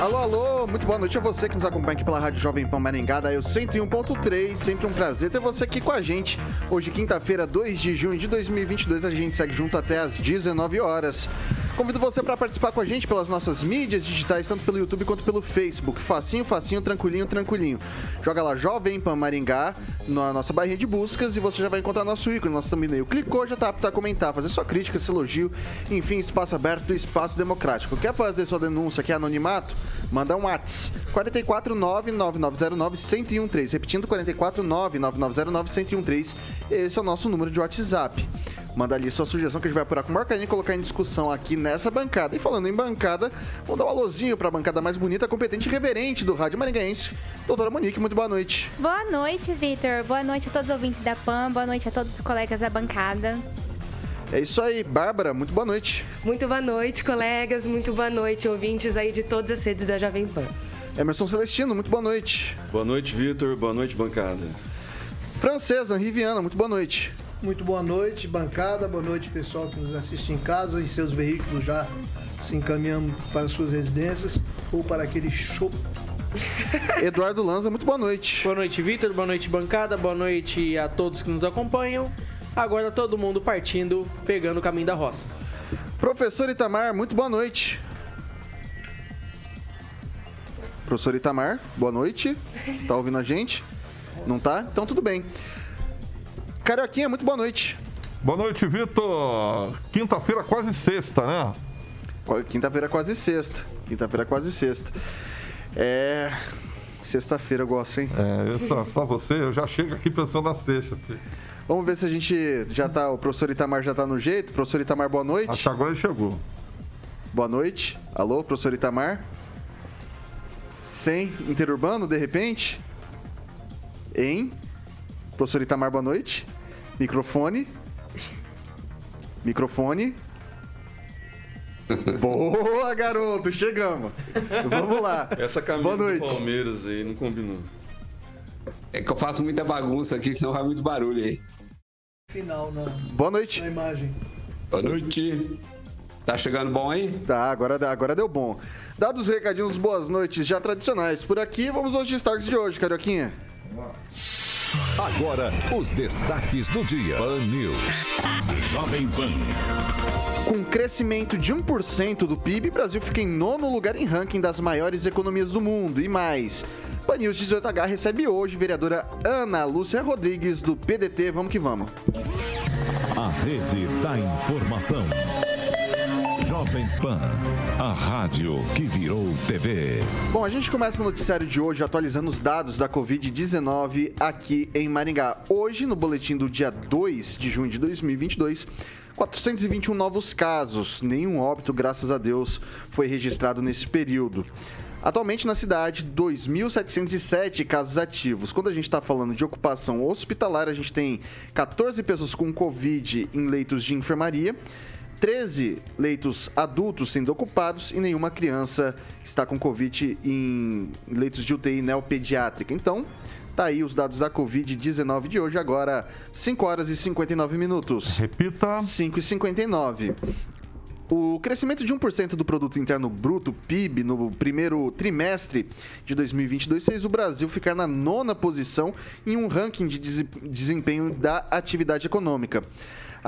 Alô, alô, muito boa noite a você que nos acompanha aqui pela Rádio Jovem Pan Maringá, da eu 101.3. Sempre um prazer ter você aqui com a gente. Hoje, quinta-feira, 2 de junho de 2022, a gente segue junto até às 19 horas. Convido você para participar com a gente pelas nossas mídias digitais, tanto pelo YouTube quanto pelo Facebook. Facinho, facinho, tranquilinho, tranquilinho. Joga lá Jovem Pan Maringá na nossa barrinha de buscas e você já vai encontrar nosso ícone, nosso thumbnail. Clicou, já tá apto a comentar, fazer sua crítica, seu elogio. Enfim, espaço aberto, espaço democrático. Quer fazer sua denúncia, quer anonimato? Manda um WhatsApp. 449-9909-1013. Repetindo, 449-9909-1013. Esse é o nosso número de WhatsApp. Manda ali sua sugestão que a gente vai apurar com o Marcarinho e colocar em discussão aqui nessa bancada. E falando em bancada, vamos dar um alôzinho para a bancada mais bonita, competente e reverente do Rádio Maringaense. Doutora Monique, muito boa noite. Boa noite, Vitor. Boa noite a todos os ouvintes da PAN. Boa noite a todos os colegas da bancada. É isso aí, Bárbara, muito boa noite. Muito boa noite, colegas, muito boa noite, ouvintes aí de todas as redes da Jovem Pan. Emerson Celestino, muito boa noite. Boa noite, Vitor, boa noite, bancada. Francesa, Riviana, muito boa noite. Muito boa noite, bancada. Boa noite, pessoal que nos assiste em casa, em seus veículos já se encaminhando para suas residências ou para aquele show. Eduardo Lanza, muito boa noite. Boa noite, Vitor. Boa noite, bancada. Boa noite a todos que nos acompanham. Agora todo mundo partindo, pegando o caminho da roça. Professor Itamar, muito boa noite. Professor Itamar, boa noite. Tá ouvindo a gente? Não tá? Então tudo bem. Carioquinha, muito boa noite. Boa noite, Vitor. Quinta-feira quase sexta, né? Quinta-feira quase sexta. Quinta-feira quase sexta. É. Sexta-feira eu gosto, hein? É, só, só, você, eu já chego aqui pensando na sexta. Assim. Vamos ver se a gente já tá. O professor Itamar já tá no jeito. Professor Itamar, boa noite. Acho que agora ele chegou. Boa noite. Alô, professor Itamar? Sem interurbano, de repente? Hein? Professor Itamar, boa noite. Microfone. Microfone. Boa, garoto, chegamos. Vamos lá. Essa camisa Boa noite. do Palmeiras aí não combinou. É que eu faço muita bagunça aqui, senão vai muito barulho aí. Final na, Boa noite. na imagem. Boa noite. Tá chegando bom aí? Tá, agora, agora deu bom. Dados os recadinhos, boas noites já tradicionais. Por aqui, vamos aos destaques de hoje, Carioquinha. Vamos lá. Agora, os destaques do dia. Pan News. Jovem Pan. Com crescimento de 1% do PIB, Brasil fica em nono lugar em ranking das maiores economias do mundo. E mais. Pan News 18H recebe hoje vereadora Ana Lúcia Rodrigues, do PDT. Vamos que vamos. A rede da informação. Jovem Pan, a rádio que virou TV. Bom, a gente começa o noticiário de hoje atualizando os dados da Covid-19 aqui em Maringá. Hoje, no boletim do dia 2 de junho de 2022, 421 novos casos, nenhum óbito, graças a Deus, foi registrado nesse período. Atualmente na cidade, 2.707 casos ativos. Quando a gente está falando de ocupação hospitalar, a gente tem 14 pessoas com Covid em leitos de enfermaria. 13 leitos adultos sendo ocupados e nenhuma criança está com Covid em leitos de UTI neopediátrica. Então, tá aí os dados da Covid-19 de hoje, agora 5 horas e 59 minutos. Repita. 5 e 59. O crescimento de 1% do produto interno bruto, PIB, no primeiro trimestre de 2022 fez o Brasil ficar na nona posição em um ranking de desempenho da atividade econômica.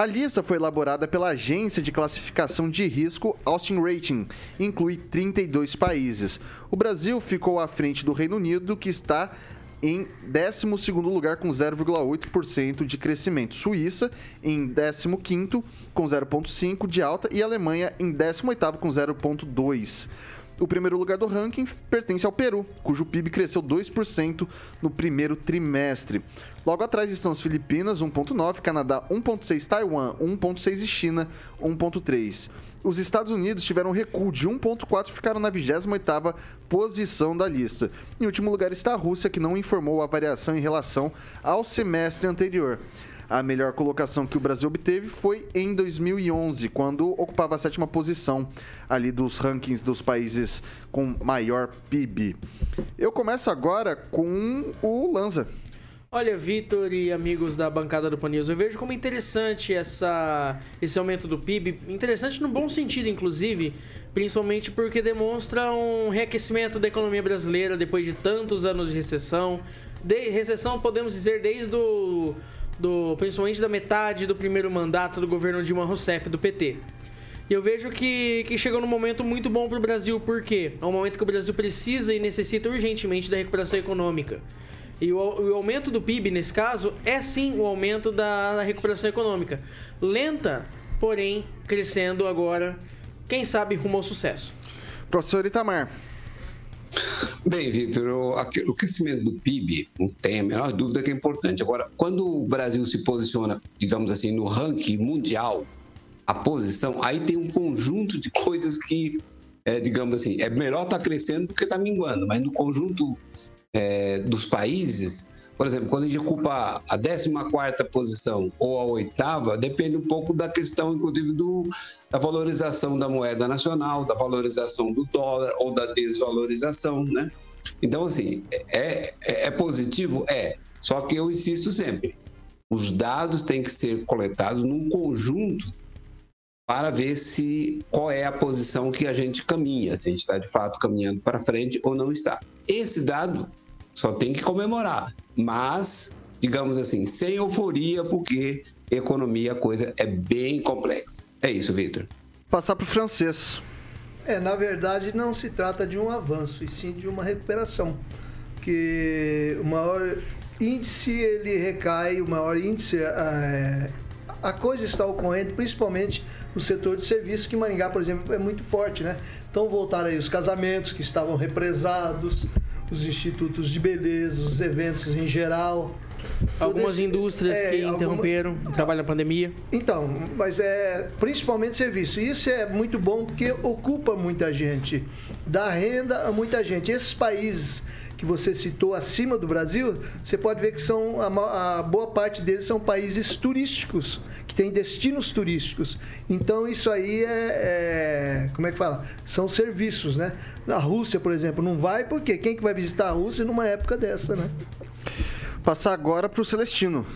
A lista foi elaborada pela agência de classificação de risco Austin Rating e inclui 32 países. O Brasil ficou à frente do Reino Unido, que está em 12 lugar com 0,8% de crescimento. Suíça em 15 com 0,5% de alta e Alemanha em 18 com 0,2%. O primeiro lugar do ranking pertence ao Peru, cujo PIB cresceu 2% no primeiro trimestre. Logo atrás estão as Filipinas, 1,9%, Canadá, 1,6%, Taiwan, 1,6% e China, 1,3%. Os Estados Unidos tiveram um recuo de 1,4 e ficaram na 28ª posição da lista. Em último lugar está a Rússia, que não informou a variação em relação ao semestre anterior. A melhor colocação que o Brasil obteve foi em 2011, quando ocupava a sétima posição ali dos rankings dos países com maior PIB. Eu começo agora com o Lanza. Olha, Vitor e amigos da bancada do Panils, eu vejo como interessante essa, esse aumento do PIB. Interessante no bom sentido, inclusive, principalmente porque demonstra um reaquecimento da economia brasileira depois de tantos anos de recessão. De recessão, podemos dizer, desde o do, principalmente da metade do primeiro mandato do governo Dilma Rousseff, do PT. E eu vejo que, que chegou num momento muito bom para o Brasil, porque é um momento que o Brasil precisa e necessita urgentemente da recuperação econômica. E o, o aumento do PIB, nesse caso, é sim o aumento da, da recuperação econômica. Lenta, porém crescendo agora, quem sabe rumo ao sucesso. Professor Itamar. Bem, Vitor, o, o, crescimento do PIB não tem a menor dúvida que é importante. Agora, quando o Brasil se posiciona, digamos assim, no ranking mundial, a posição, aí tem um conjunto de coisas que, é, digamos assim, é melhor estar tá crescendo do que estar tá minguando, mas no conjunto é, dos países, por exemplo, quando a gente ocupa a 14 posição ou a oitava, depende um pouco da questão, inclusive, do, da valorização da moeda nacional, da valorização do dólar ou da desvalorização, né? Então, assim, é, é, é positivo? É. Só que eu insisto sempre, os dados têm que ser coletados num conjunto para ver se qual é a posição que a gente caminha, se a gente está de fato caminhando para frente ou não está. Esse dado só tem que comemorar, mas, digamos assim, sem euforia, porque economia a coisa é bem complexa. É isso, Victor. Passar para o francês. É, na verdade, não se trata de um avanço, e sim de uma recuperação. Que o maior índice ele recai, o maior índice é, a coisa está ocorrendo principalmente no setor de serviços, que Maringá, por exemplo, é muito forte, né? Então voltaram aí os casamentos que estavam represados, os institutos de beleza, os eventos em geral. Algumas esse, indústrias é, que interromperam alguma... o trabalho na pandemia. Então, mas é principalmente serviço. Isso é muito bom porque ocupa muita gente, dá renda a muita gente. Esses países que você citou acima do Brasil, você pode ver que são a, a, boa parte deles são países turísticos, que têm destinos turísticos. Então isso aí é, é, como é que fala? São serviços, né? A Rússia, por exemplo, não vai porque quem que vai visitar a Rússia numa época dessa, né? Passar agora para o Celestino.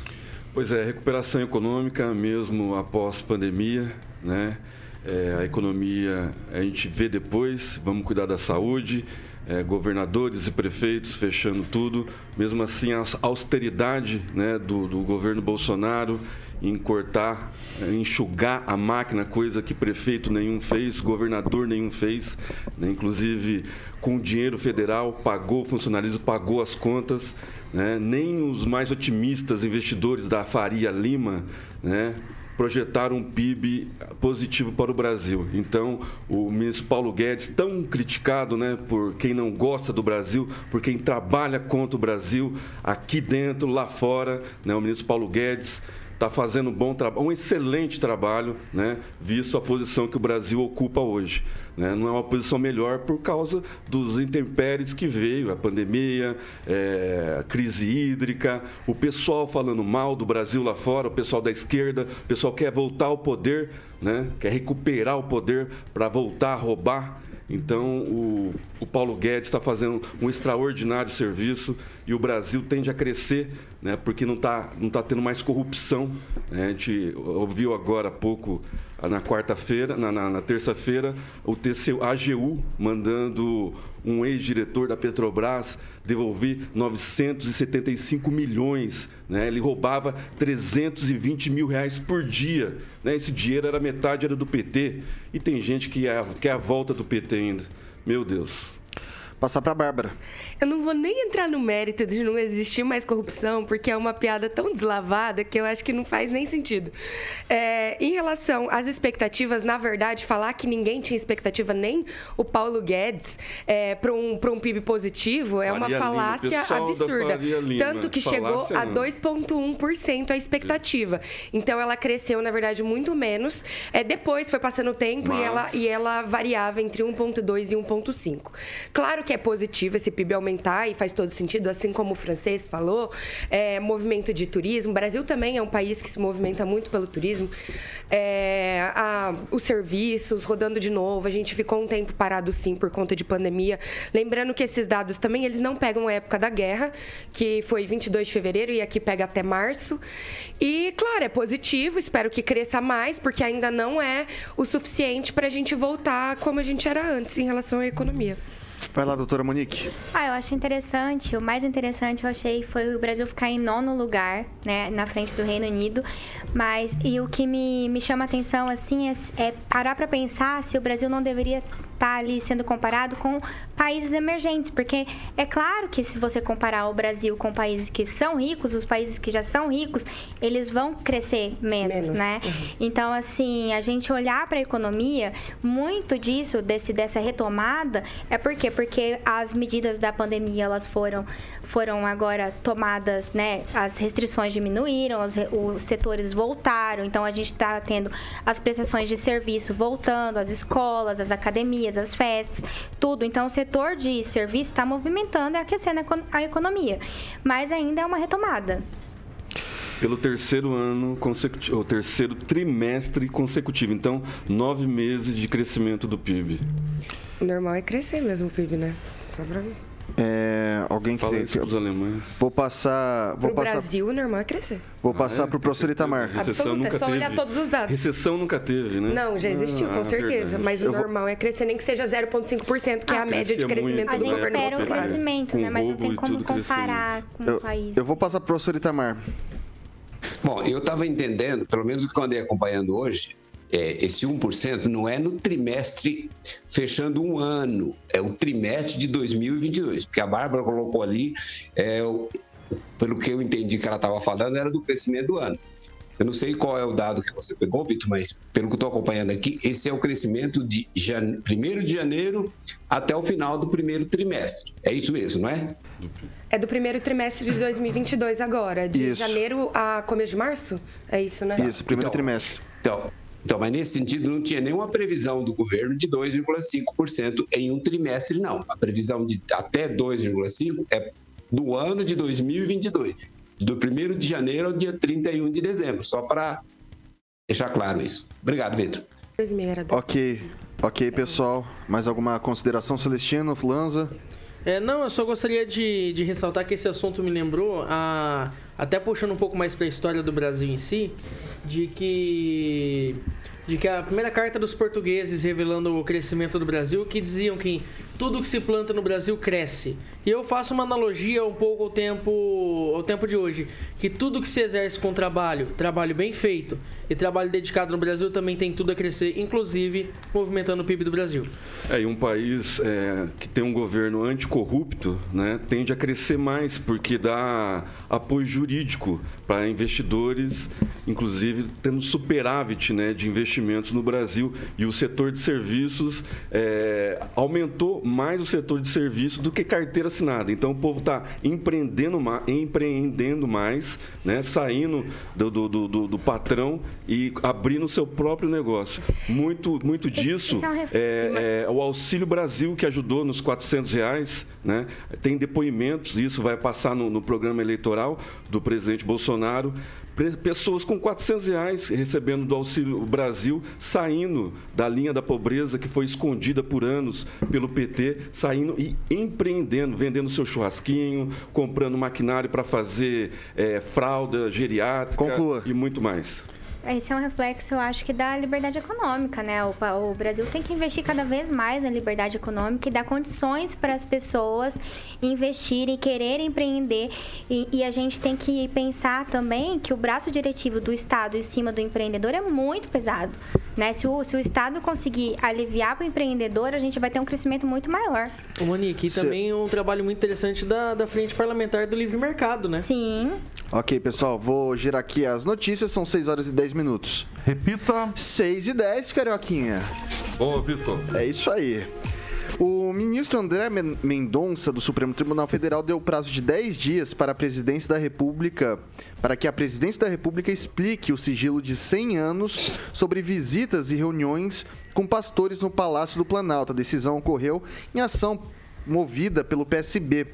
Pois é, recuperação econômica mesmo após pandemia, né? É, a economia a gente vê depois, vamos cuidar da saúde, é, governadores e prefeitos fechando tudo. Mesmo assim, a austeridade né, do, do governo Bolsonaro em cortar, é, enxugar a máquina, coisa que prefeito nenhum fez, governador nenhum fez, né? inclusive com dinheiro federal, pagou o funcionalismo, pagou as contas, né? nem os mais otimistas investidores da Faria Lima né? Projetar um PIB positivo para o Brasil. Então, o ministro Paulo Guedes, tão criticado né, por quem não gosta do Brasil, por quem trabalha contra o Brasil, aqui dentro, lá fora, né, o ministro Paulo Guedes está fazendo um bom trabalho, um excelente trabalho, né, visto a posição que o Brasil ocupa hoje. Né? Não é uma posição melhor por causa dos intempéries que veio, a pandemia, é, a crise hídrica, o pessoal falando mal do Brasil lá fora, o pessoal da esquerda, o pessoal quer voltar ao poder, né? quer recuperar o poder para voltar a roubar. Então, o, o Paulo Guedes está fazendo um extraordinário serviço e o Brasil tende a crescer, né, porque não está não tá tendo mais corrupção. Né? A gente ouviu agora há pouco, na quarta-feira, na, na, na terça-feira, o TCU, AGU mandando um ex-diretor da Petrobras devolver 975 milhões. Né? Ele roubava 320 mil reais por dia. Né? Esse dinheiro era metade era do PT. E tem gente que é, quer a volta do PT ainda. Meu Deus. Passar para a Bárbara. Eu não vou nem entrar no mérito de não existir mais corrupção, porque é uma piada tão deslavada que eu acho que não faz nem sentido. É, em relação às expectativas, na verdade, falar que ninguém tinha expectativa, nem o Paulo Guedes, é, para um, um PIB positivo, é uma Faria Lima, falácia da absurda. Lima. Tanto que chegou a não. 2,1% a expectativa. Então ela cresceu, na verdade, muito menos. É, depois foi passando o tempo e, Mas- ela, e ela variava entre 1,2 e 1,5. Claro que é positivo esse PIB aumentar e faz todo sentido, assim como o francês falou. É, movimento de turismo. O Brasil também é um país que se movimenta muito pelo turismo. É, a- os serviços rodando de novo. A gente ficou um tempo parado, sim, por conta de pandemia. Lembrando que esses dados também eles não pegam a época da guerra, que foi 22 de fevereiro e aqui pega até março. E, claro, é positivo. Espero que cresça mais, porque ainda não é o suficiente para a gente voltar como a gente era antes em relação à economia. Vai lá, doutora Monique. Ah, eu acho interessante. O mais interessante eu achei foi o Brasil ficar em nono lugar, né, na frente do Reino Unido. Mas e o que me, me chama atenção assim é, é parar para pensar se o Brasil não deveria estar ali sendo comparado com países emergentes, porque é claro que se você comparar o Brasil com países que são ricos, os países que já são ricos, eles vão crescer menos, Menos. né? Então, assim, a gente olhar para a economia, muito disso, desse, dessa retomada, é por quê? Porque as medidas da pandemia, elas foram, foram agora tomadas, né? As restrições diminuíram, os, os setores voltaram, então a gente está tendo as prestações de serviço voltando, as escolas, as academias, as festas, tudo. Então, o setor de serviço está movimentando e aquecendo a econ- a economia. Mas ainda é uma retomada. Pelo terceiro ano consecutivo, o terceiro trimestre consecutivo. Então, nove meses de crescimento do PIB. O normal é crescer mesmo o PIB, né? Só pra... É, alguém que Fala pros alemães. Vou passar. Vou Pro passar, Brasil, o normal é crescer. vou Ah, passar é? pro professor Itamar. Recessão Absoluta, é nunca só olhar teve. todos os dados. Recessão nunca teve, né? Não, já existiu, Ah, com certeza. verdade. Mas o Eu vou- normal é crescer, nem que seja 0,5%, que é a Ah, média de crescimento muito, A do gente né? governo espera um crescimento, né? Mas não tem como comparar com o Eu, país. eu vou passar pro professor Itamar. Bom, eu estava entendendo, pelo menos o que eu andei acompanhando hoje, é, esse 1% não é no trimestre fechando um ano, é o trimestre de 2022, porque a Bárbara colocou ali, é, pelo que eu entendi que ela estava falando, era do crescimento do ano. Eu não sei qual é o dado que você pegou, Vitor, mas pelo que eu estou acompanhando aqui, esse é o crescimento de 1 de janeiro até o final do primeiro trimestre. É isso mesmo, não é? É do primeiro trimestre de 2022 agora, de Isso. janeiro a começo de março? É isso, né? Isso, primeiro Então, trimestre. Então, então, mas nesse sentido não tinha nenhuma previsão do governo de 2,5% em um trimestre, não. A previsão de até 2,5% é do ano de 2022, do 1 de janeiro ao dia 31 de dezembro, só para deixar claro isso. Obrigado, Vitor. 2000 era Ok, ok, pessoal. Mais alguma consideração, Celestino, Lanza? É, não, eu só gostaria de, de ressaltar que esse assunto me lembrou, a, até puxando um pouco mais para a história do Brasil em si, de que, de que a primeira carta dos portugueses revelando o crescimento do Brasil, que diziam que tudo que se planta no Brasil cresce. E eu faço uma analogia um pouco ao tempo, ao tempo de hoje, que tudo que se exerce com trabalho, trabalho bem feito e trabalho dedicado no Brasil também tem tudo a crescer, inclusive movimentando o PIB do Brasil. É, e um país é, que tem um governo anticorrupto né, tende a crescer mais, porque dá apoio jurídico para investidores, inclusive tendo superávit né, de investimentos no Brasil. E o setor de serviços é, aumentou mais o setor de serviços do que carteira assinada. Então o povo está empreendendo, ma- empreendendo mais, né, saindo do, do, do- do- patrão e abrindo o seu próprio negócio. Muito, muito disso é é, é, o Auxílio Brasil, que ajudou nos 400 reais, né? tem depoimentos, isso vai passar no, no programa eleitoral do presidente Bolsonaro. Pessoas com 400 reais recebendo do Auxílio Brasil, saindo da linha da pobreza que foi escondida por anos pelo PT, saindo e empreendendo, vendendo seu churrasquinho, comprando maquinário para fazer é, fralda geriátrica Conclua. e muito mais. Esse é um reflexo, eu acho que da liberdade econômica, né? O, o Brasil tem que investir cada vez mais na liberdade econômica e dar condições para as pessoas investirem, quererem empreender. E, e a gente tem que pensar também que o braço diretivo do Estado em cima do empreendedor é muito pesado, né? Se o, se o Estado conseguir aliviar para o empreendedor, a gente vai ter um crescimento muito maior. Ô, Monique, e também um trabalho muito interessante da, da Frente Parlamentar do Livre Mercado, né? Sim. Ok, pessoal, vou girar aqui as notícias, são 6 horas e 10 minutos. Repita. 6 e 10, Carioquinha. Boa, Vitor. É isso aí. O ministro André Men- Mendonça, do Supremo Tribunal Federal, deu prazo de 10 dias para a presidência da República, para que a presidência da República explique o sigilo de 100 anos sobre visitas e reuniões com pastores no Palácio do Planalto. A decisão ocorreu em ação movida pelo PSB.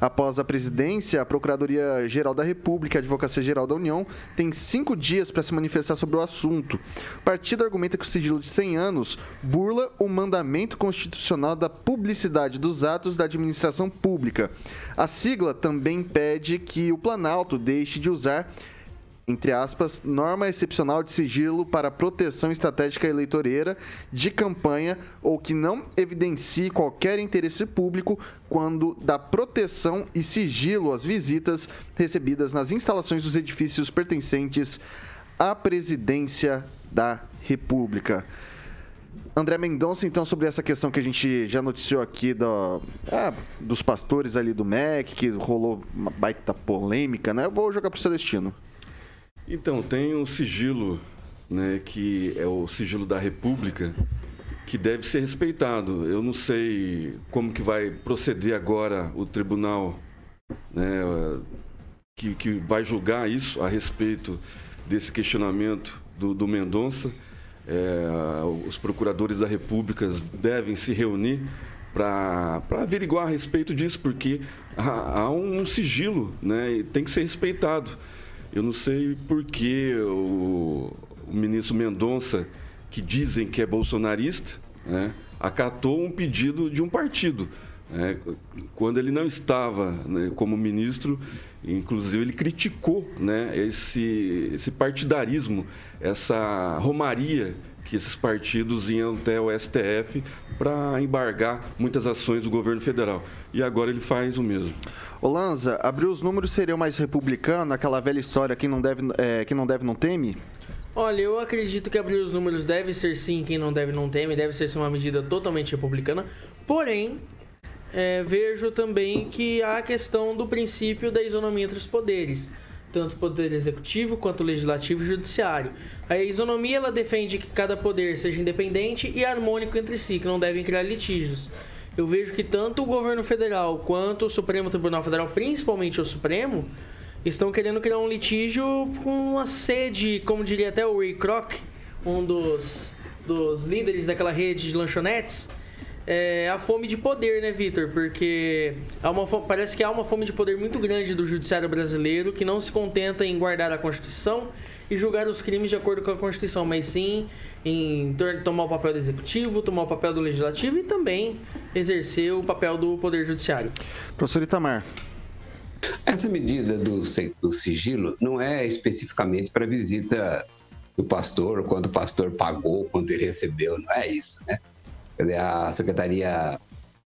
Após a presidência, a Procuradoria-Geral da República e a Advocacia-Geral da União tem cinco dias para se manifestar sobre o assunto. O partido argumenta que o sigilo de 100 anos burla o mandamento constitucional da publicidade dos atos da administração pública. A sigla também pede que o Planalto deixe de usar entre aspas, norma excepcional de sigilo para proteção estratégica eleitoreira de campanha ou que não evidencie qualquer interesse público quando dá proteção e sigilo às visitas recebidas nas instalações dos edifícios pertencentes à presidência da República. André Mendonça, então, sobre essa questão que a gente já noticiou aqui do, ah, dos pastores ali do MEC, que rolou uma baita polêmica, né? Eu vou jogar pro Celestino. Então, tem um sigilo, né, que é o sigilo da República, que deve ser respeitado. Eu não sei como que vai proceder agora o tribunal né, que, que vai julgar isso a respeito desse questionamento do, do Mendonça. É, os procuradores da República devem se reunir para averiguar a respeito disso, porque há, há um sigilo né, e tem que ser respeitado. Eu não sei por que o, o ministro Mendonça, que dizem que é bolsonarista, né, acatou um pedido de um partido. né. Quando ele não estava né, como ministro, inclusive ele criticou né, esse, esse partidarismo, essa romaria que esses partidos iam até o STF para embargar muitas ações do governo federal. E agora ele faz o mesmo. Ô Lanza, abrir os números seria mais republicano, aquela velha história que não deve, é, que não, deve não teme? Olha, eu acredito que abrir os números deve ser sim, quem não deve não teme, deve ser sim uma medida totalmente republicana. Porém, é, vejo também que há a questão do princípio da isonomia entre os poderes, tanto o poder executivo quanto o legislativo e o judiciário. A isonomia ela defende que cada poder seja independente e harmônico entre si, que não devem criar litígios. Eu vejo que tanto o governo federal quanto o Supremo Tribunal Federal, principalmente o Supremo, estão querendo criar um litígio com uma sede, como diria até o Ray Kroc, um dos, dos líderes daquela rede de lanchonetes, é a fome de poder, né, Vitor? Porque há uma, parece que há uma fome de poder muito grande do judiciário brasileiro que não se contenta em guardar a Constituição e julgar os crimes de acordo com a Constituição, mas sim em tomar o papel do executivo, tomar o papel do legislativo e também exercer o papel do poder judiciário. Professor Itamar. Essa medida do, do sigilo não é especificamente para visita do pastor, quanto o pastor pagou, quanto ele recebeu, não é isso, né? Quer dizer, a Secretaria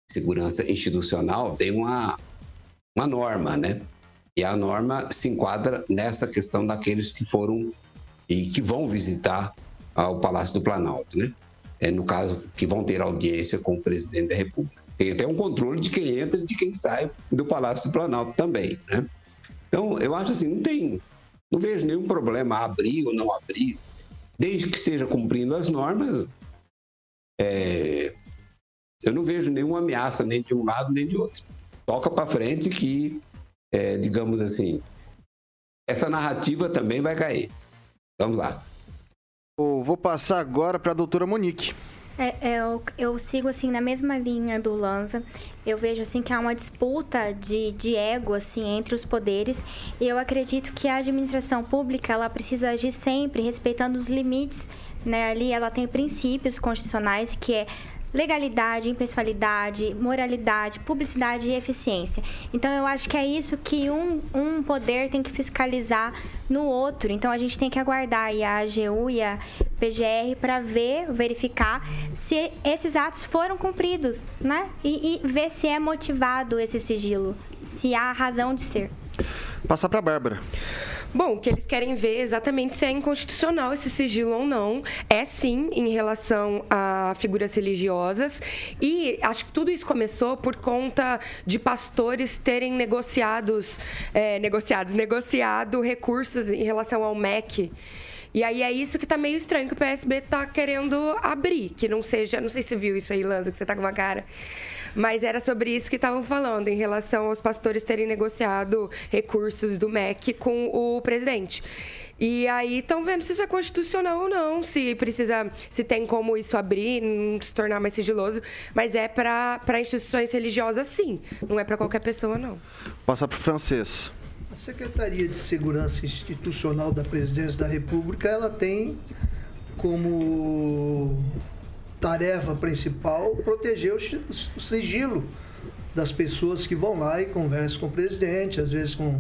de Segurança Institucional tem uma, uma norma, né? E a norma se enquadra nessa questão daqueles que foram e que vão visitar o Palácio do Planalto, né? É, no caso, que vão ter audiência com o presidente da República. Tem até um controle de quem entra e de quem sai do Palácio do Planalto também, né? Então, eu acho assim, não tem, não vejo nenhum problema abrir ou não abrir, desde que esteja cumprindo as normas. é, eu não vejo nenhuma ameaça nem de um lado nem de outro. Toca para frente que, é, digamos assim, essa narrativa também vai cair. Vamos lá. Eu vou passar agora para a doutora Monique. É, é, eu, eu sigo assim na mesma linha do Lanza. Eu vejo assim que há uma disputa de, de ego assim entre os poderes. E eu acredito que a administração pública ela precisa agir sempre respeitando os limites, né? Ali ela tem princípios constitucionais que é legalidade, impessoalidade, moralidade, publicidade e eficiência. Então eu acho que é isso que um, um poder tem que fiscalizar no outro. Então a gente tem que aguardar aí a AGU e a PGR para ver, verificar se esses atos foram cumpridos, né? E, e ver se é motivado esse sigilo, se há razão de ser. Passar para a Bárbara. Bom, o que eles querem ver exatamente se é inconstitucional esse sigilo ou não. É sim em relação a figuras religiosas. E acho que tudo isso começou por conta de pastores terem negociados, é, negociados, negociado recursos em relação ao MEC. E aí é isso que tá meio estranho que o PSB tá querendo abrir, que não seja, não sei se viu isso aí, Lanza, que você tá com uma cara. Mas era sobre isso que estavam falando, em relação aos pastores terem negociado recursos do MEC com o presidente. E aí estão vendo se isso é constitucional ou não, se precisa, se tem como isso abrir, não se tornar mais sigiloso, mas é para instituições religiosas sim, não é para qualquer pessoa não. Passar para o francês. A Secretaria de Segurança Institucional da Presidência da República, ela tem como tarefa principal proteger o sigilo das pessoas que vão lá e conversam com o presidente, às vezes com,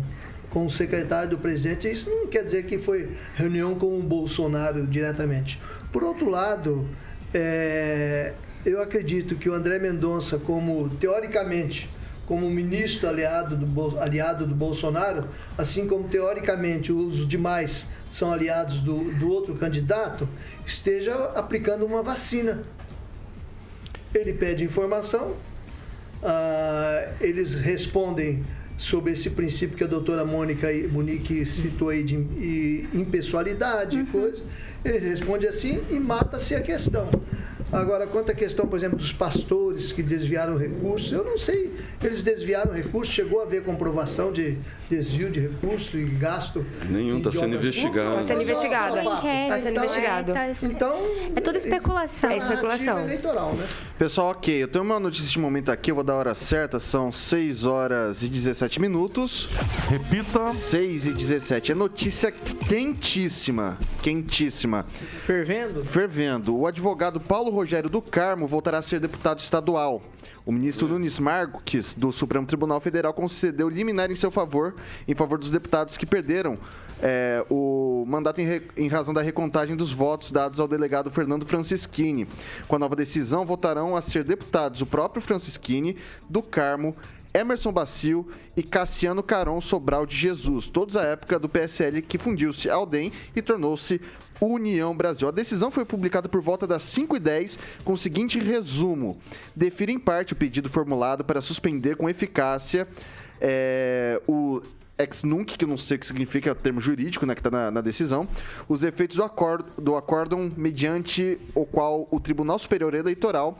com o secretário do presidente. Isso não quer dizer que foi reunião com o Bolsonaro diretamente. Por outro lado, é, eu acredito que o André Mendonça, como teoricamente como ministro aliado do, aliado do Bolsonaro, assim como teoricamente os demais são aliados do, do outro candidato, esteja aplicando uma vacina. Ele pede informação, uh, eles respondem sobre esse princípio que a doutora Mônica Monique citou aí de impessoalidade e uhum. coisa. Ele responde assim e mata-se a questão. Agora, quanto à questão, por exemplo, dos pastores que desviaram recursos, eu não sei, eles desviaram recursos, chegou a haver comprovação de desvio de recursos e gasto. Nenhum está sendo investigado. Está sendo investigado. Está sendo investigado. Então, é tudo especulação. É especulação. eleitoral, né? Pessoal, ok, eu tenho uma notícia de momento aqui, eu vou dar a hora certa, são 6 horas e 17 minutos. Repita. 6 e 17. É notícia quentíssima, quentíssima. Fervendo? Fervendo. O advogado Paulo Rogério do Carmo voltará a ser deputado estadual. O ministro Nunes Marques, do Supremo Tribunal Federal, concedeu liminar em seu favor, em favor dos deputados que perderam é, o mandato em, re, em, razão da recontagem dos votos dados ao delegado Fernando Francischini. Com a nova decisão, votarão a ser deputados o próprio Francischini, do Carmo, Emerson Bacil e Cassiano Caron Sobral de Jesus, todos à época do PSL que fundiu-se ao DEM e tornou-se União Brasil. A decisão foi publicada por volta das 5h10 com o seguinte resumo: defira em parte o pedido formulado para suspender com eficácia é, o ex nunc, que eu não sei o que significa, é o termo jurídico né, que está na, na, decisão, os efeitos do, acordo, do acórdão mediante o qual o Tribunal Superior Eleitoral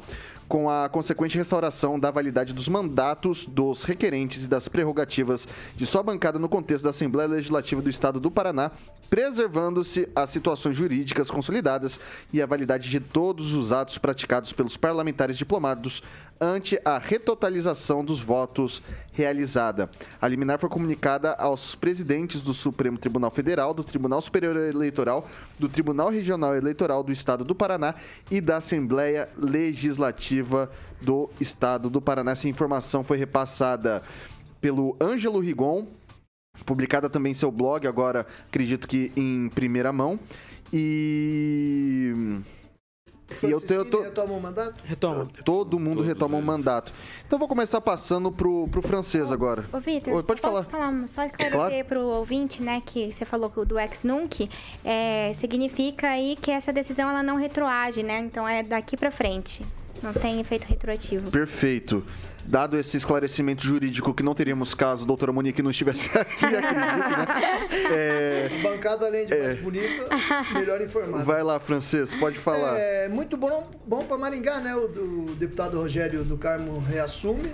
com a consequente restauração da validade dos mandatos dos requerentes e das prerrogativas de sua bancada no contexto da Assembleia Legislativa do Estado do Paraná, preservando-se as situações jurídicas consolidadas e a validade de todos os atos praticados pelos parlamentares diplomados ante a retotalização dos votos realizada. A liminar foi comunicada aos presidentes do Supremo Tribunal Federal, do Tribunal Superior Eleitoral, do Tribunal Regional Eleitoral do Estado do Paraná e da Assembleia Legislativa do Estado do Paraná. Essa informação foi repassada pelo Ângelo Rigon, publicada também em seu blog, agora acredito que em primeira mão. E e eu, tenho, eu tô... retoma o mandato? Retoma. Todo mundo Todos retoma o um mandato. Então vou começar passando pro, pro francês agora. Ô, Vitor, pode falar. falar. Só esclarecer claro. pro ouvinte, né, que você falou do ex-nunc, é, significa aí que essa decisão ela não retroage, né? Então é daqui para frente. Não tem efeito retroativo. Perfeito dado esse esclarecimento jurídico que não teríamos caso a doutora Monique não estivesse aqui, acredito, né? É... Bancada, além de é... mais bonita, melhor informada. Vai lá, Francês, pode falar. É muito bom, bom para Maringá, né? O, o, deputado Rogério do Carmo reassume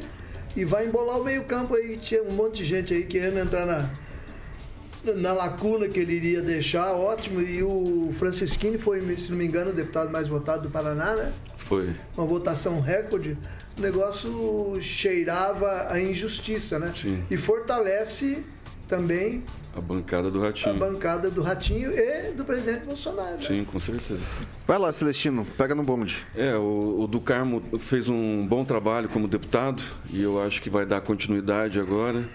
e vai embolar o meio-campo aí. Tinha um monte de gente aí querendo entrar na, na lacuna que ele iria deixar, ótimo. E o Francisquini foi, se não me engano, o deputado mais votado do Paraná, né? Foi. Uma votação recorde o negócio cheirava a injustiça, né? Sim. E fortalece também A bancada do a Ratinho. bancada do Ratinho e do presidente Bolsonaro. né? Sim, com certeza. Vai lá, Celestino, pega no bonde. É, o, o do Carmo fez um bom trabalho como deputado e eu acho que vai dar continuidade agora.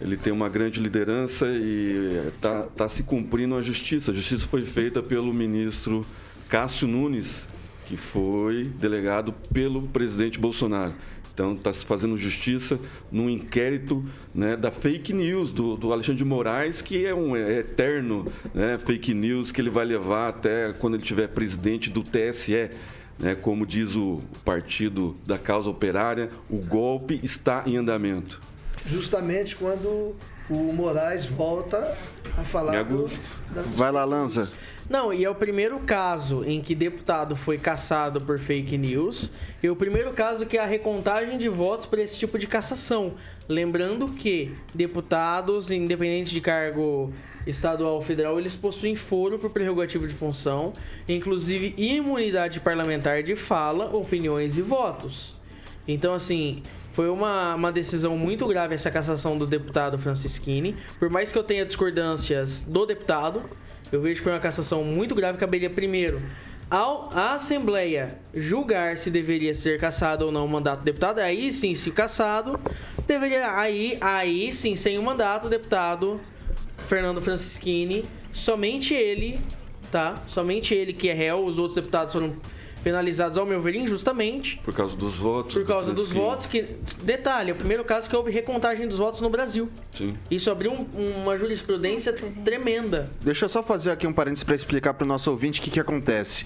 Ele tem uma grande liderança e está tá se cumprindo a justiça. A justiça foi feita pelo ministro Cássio Nunes, que foi delegado pelo presidente Bolsonaro. Então está se fazendo justiça num inquérito né, da fake news do, do Alexandre de Moraes, que é um eterno né, fake news que ele vai levar até quando ele tiver presidente do TSE. né? como diz o partido da causa operária, o golpe está em andamento. Justamente quando o Moraes volta a falar Em do, agosto. da- Vai lá, Lanza. Não, e é o primeiro caso em que deputado foi caçado por fake news e o primeiro caso que há recontagem de votos por esse tipo de cassação. Lembrando que deputados, independente de cargo estadual ou federal, eles possuem foro por prerrogativo de função, inclusive imunidade parlamentar de fala, opiniões e votos. Então, assim, foi uma, uma decisão muito grave essa cassação do deputado Francisquini. Por mais que eu tenha discordâncias do deputado, eu vejo que foi uma cassação muito grave. Caberia primeiro ao, a Assembleia julgar se deveria ser cassado ou não o mandato do deputado. Aí sim, se cassado, deveria. Aí, aí sim, sem o mandato, o deputado Fernando Francisquini, somente ele, tá? Somente ele que é réu, os outros deputados foram penalizados, ao meu ver, injustamente. Por causa dos votos. Por causa dos Francisquinho. votos, que. Detalhe, é o primeiro caso que houve recontagem dos votos no Brasil. Sim. Isso abriu um- uma jurisprudência tremenda. Deixa eu só fazer aqui um parênteses para explicar para o nosso ouvinte o que, que acontece.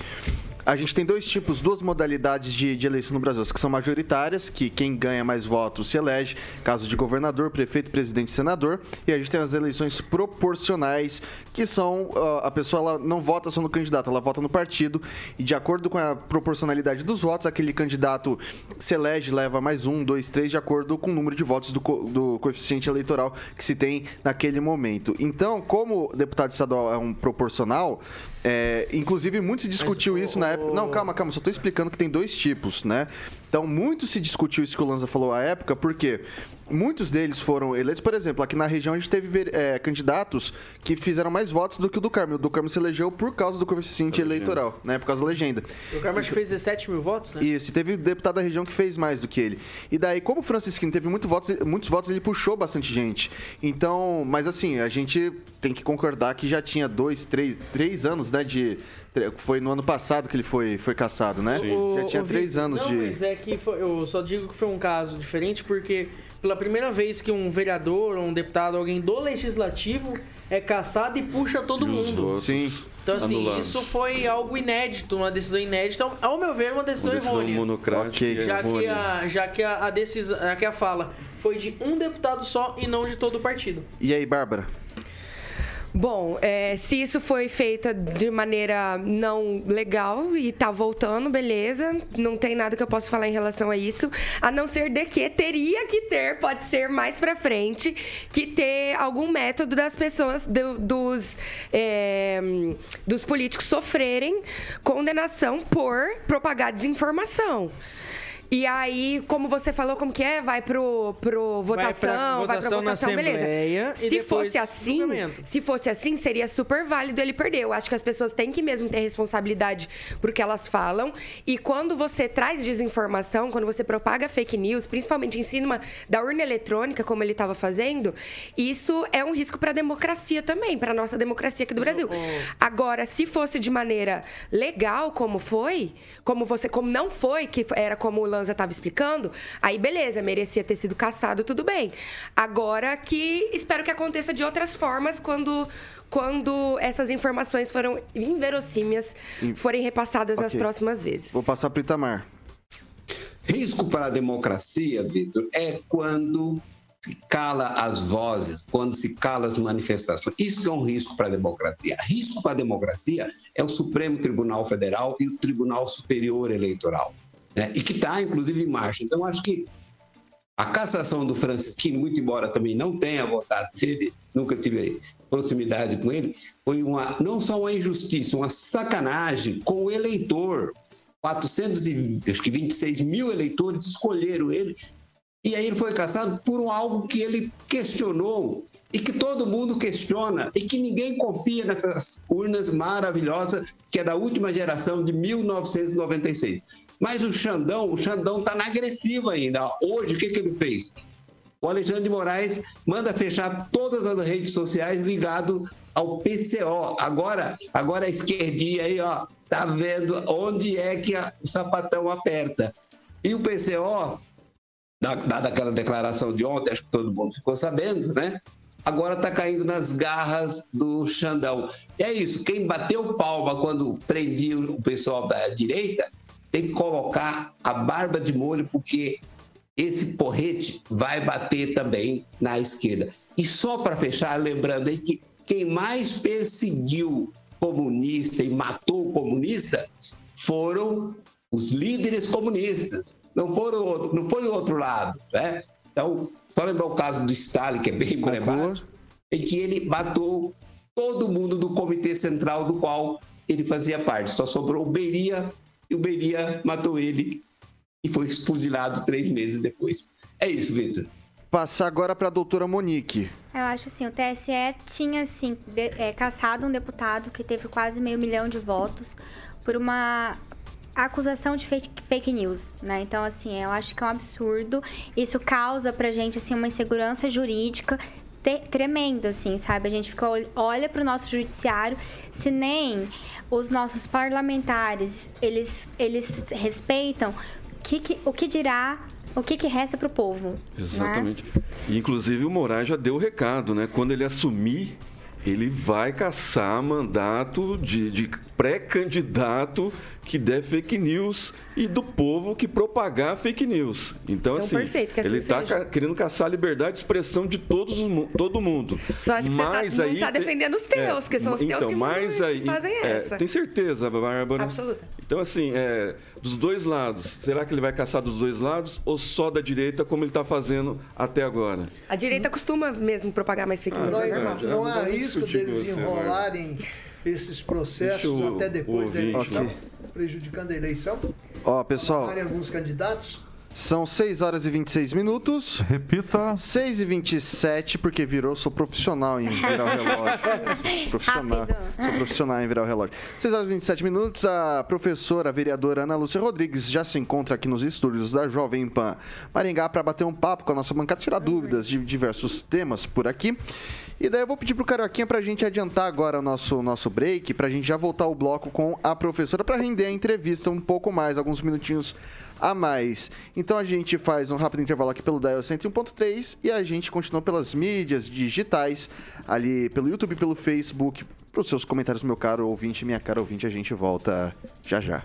A gente tem dois tipos, duas modalidades de, de eleição no Brasil, as que são majoritárias, que quem ganha mais votos se elege, caso de governador, prefeito, presidente e senador. E a gente tem as eleições proporcionais, que são ah, a pessoa não vota só no candidato, ela vota no partido. E de acordo com a proporcionalidade dos votos, aquele candidato se elege, leva mais um, dois, três, de acordo com o número de votos do, co- do coeficiente eleitoral que se tem naquele momento. Então, como deputado estadual é um proporcional, é, inclusive muito se discutiu isso na época. Não, calma, calma, só tô explicando que tem dois tipos, né? Então, muito se discutiu isso que o Lanza falou à época, porque muitos deles foram eleitos, por exemplo, aqui na região a gente teve é, candidatos que fizeram mais votos do que o do Carmo. O do Carmo se elegeu por causa do coeficiente eleitoral, né? Por causa da legenda. O Carmo acho que fez 17 mil votos, né? Isso, e teve deputado da região que fez mais do que ele. E daí, como o Francisquinho teve muito votos, muitos votos, ele puxou bastante gente. Então, mas assim, a gente tem que concordar que já tinha dois, três, três anos, né, de... Foi no ano passado que ele foi, foi caçado, né? O- Já tinha o três anos não, de... mas é que foi- eu só digo que foi um caso diferente porque pela primeira vez que um vereador, um deputado, alguém do legislativo é caçado e puxa todo E mundo. Sim. Então, assim, isso foi algo inédito, uma decisão inédita. Ao meu ver, uma decisão, Uma decisão errônea. monocrática Ok. e Já que, a, já que a, a decisão, já que a fala foi de um deputado só e não de todo o partido. E aí, Bárbara? Bom, é, se isso foi feita de maneira não legal e tá voltando, beleza. Não tem nada que eu possa falar em relação a isso. A não ser de que teria que ter, pode ser mais pra frente, que ter algum método das pessoas, do- dos, é, dos políticos sofrerem condenação por propagar desinformação. E aí, como você falou, como que é? Vai pro, pro Vai votação, pra vai pra votação na votação, beleza. Se fosse assim, se fosse assim, seria super válido ele perder. Eu acho que as pessoas têm que mesmo ter responsabilidade por que elas falam. E quando você traz desinformação, quando você propaga fake news, principalmente em cima da urna eletrônica, como ele estava fazendo, isso é um risco para a democracia também, para nossa democracia aqui do Brasil. Agora, se fosse de maneira legal, como foi, como você, como não foi, que era como o Lanza estava explicando, aí beleza, merecia ter sido caçado, tudo bem. Agora que espero que aconteça de outras formas quando quando essas informações foram inverossímias forem repassadas nas Ok. próximas vezes. Vou passar pro Itamar. Risco para a democracia, Vitor, é quando se cala as vozes, quando se cala as manifestações. Isso que é um risco para a democracia. Risco para a democracia é o Supremo Tribunal Federal e o Tribunal Superior Eleitoral, né? e que está, inclusive, em marcha. Então, acho que a cassação do Francisquinho, muito embora também não tenha votado nele, nunca tive proximidade com ele, foi uma, não só uma injustiça, uma sacanagem com o eleitor. 426 mil eleitores escolheram ele E aí ele foi caçado por algo que ele questionou e que todo mundo questiona e que ninguém confia nessas urnas maravilhosas que é da última geração de 1996. Mas o Xandão, o Xandão está na agressiva ainda. Hoje, o que, que ele fez? O Alexandre de Moraes manda fechar todas as redes sociais ligado ao PCO. Agora, agora a esquerdinha aí, ó, tá vendo onde é que a, o sapatão aperta. E o PCO, dada aquela declaração de ontem, acho que todo mundo ficou sabendo, né? Agora está caindo nas garras do Xandão. E é isso, quem bateu palma quando prendia o pessoal da direita tem que colocar a barba de molho, porque esse porrete vai bater também na esquerda. E só para fechar, lembrando aí que quem mais perseguiu comunista e matou comunista foram os líderes comunistas, não foram outro, não foi o outro lado, né? Então, só lembrar o caso do Stalin, que é bem emblemático, em que ele matou todo mundo do comitê central do qual ele fazia parte. Só sobrou o Beria e o Beria matou ele e foi fuzilado três meses depois. É isso, Vitor. Passar agora para a doutora Monique. Eu acho assim, o TSE tinha assim, de, é, caçado um deputado que teve quase meio milhão de votos por uma acusação de fake, fake news, né? Então, assim, eu acho que é um absurdo. Isso causa pra gente, assim, uma insegurança jurídica tremendo, assim, sabe? A gente fica, olha para o nosso judiciário, se nem os nossos parlamentares, eles, eles respeitam, que, que, o que dirá o que, que resta para o povo. Né? Exatamente. Né? E, inclusive, o Moraes já deu o recado, né? Quando ele assumir, ele vai caçar mandato de, de pré-candidato que der fake news e do povo que propagar fake news. Então, então assim, perfeito, assim ele está ca querendo caçar a liberdade de expressão de todos os, todo mundo. Só acho que mas você tá, aí, não está defendendo os teus, é, que são os então, teus que mas aí, fazem é, essa. Tem certeza, Bárbara? Absoluta. Então, assim, é, dos dois lados, será que ele vai caçar dos dois lados ou só da direita, como ele está fazendo até agora? A direita costuma mesmo propagar mais fake ah, news. É não, não há risco deles enrolarem esses processos até depois da eleição, prejudicando a eleição? Ó, pessoal. alguns candidatos? São 6 horas e 26 minutos. Repita. 6 e 27, porque virou, sou profissional em virar o relógio. profissional. Sou profissional em virar o relógio. 6 horas e 27 minutos, a professora, a vereadora Ana Lúcia Rodrigues já se encontra aqui nos estúdios da Jovem Pan Maringá para bater um papo com a nossa bancada, tirar dúvidas de diversos temas por aqui. E daí eu vou pedir pro Carioquinha pra gente adiantar agora o nosso, nosso break, pra gente já voltar o bloco com a professora para render a entrevista um pouco mais, alguns minutinhos a mais. Então a gente faz um rápido intervalo aqui pelo Dial 101.3 e a gente continua pelas mídias digitais, ali pelo YouTube pelo Facebook. Para os seus comentários, meu caro ouvinte, minha cara ouvinte, a gente volta já já.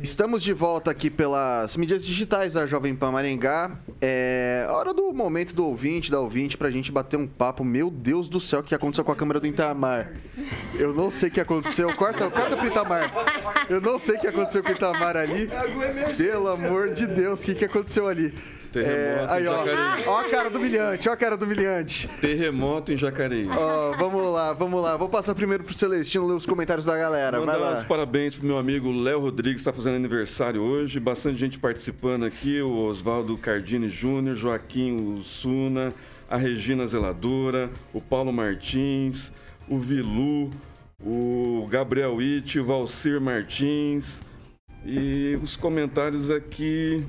Estamos de volta aqui pelas mídias digitais da Jovem Pan Maringá. É hora do momento do ouvinte, da ouvinte, pra gente bater um papo. Meu Deus do céu, o que aconteceu com a câmera do Itamar? Eu não sei o que aconteceu. Corta, corta pro Itamar. Eu não sei o que aconteceu com o Itamar ali. Pelo amor de Deus, o que, que aconteceu ali? Terremoto é, aí, ó, ó a cara do milhante, ó a cara do milhante. Terremoto em Jacareí. Ó, vamos lá, vamos lá. Vou passar primeiro pro Celestino ler os comentários da galera. Mandar Vai lá. os parabéns pro meu amigo Léo Rodrigues, que está fazendo aniversário hoje. Bastante gente participando aqui. O Oswaldo Cardini Júnior, Joaquim Suna, a Regina Zeladora, o Paulo Martins, o Vilu, o Gabriel Witt, o Valcir Martins, E os comentários aqui,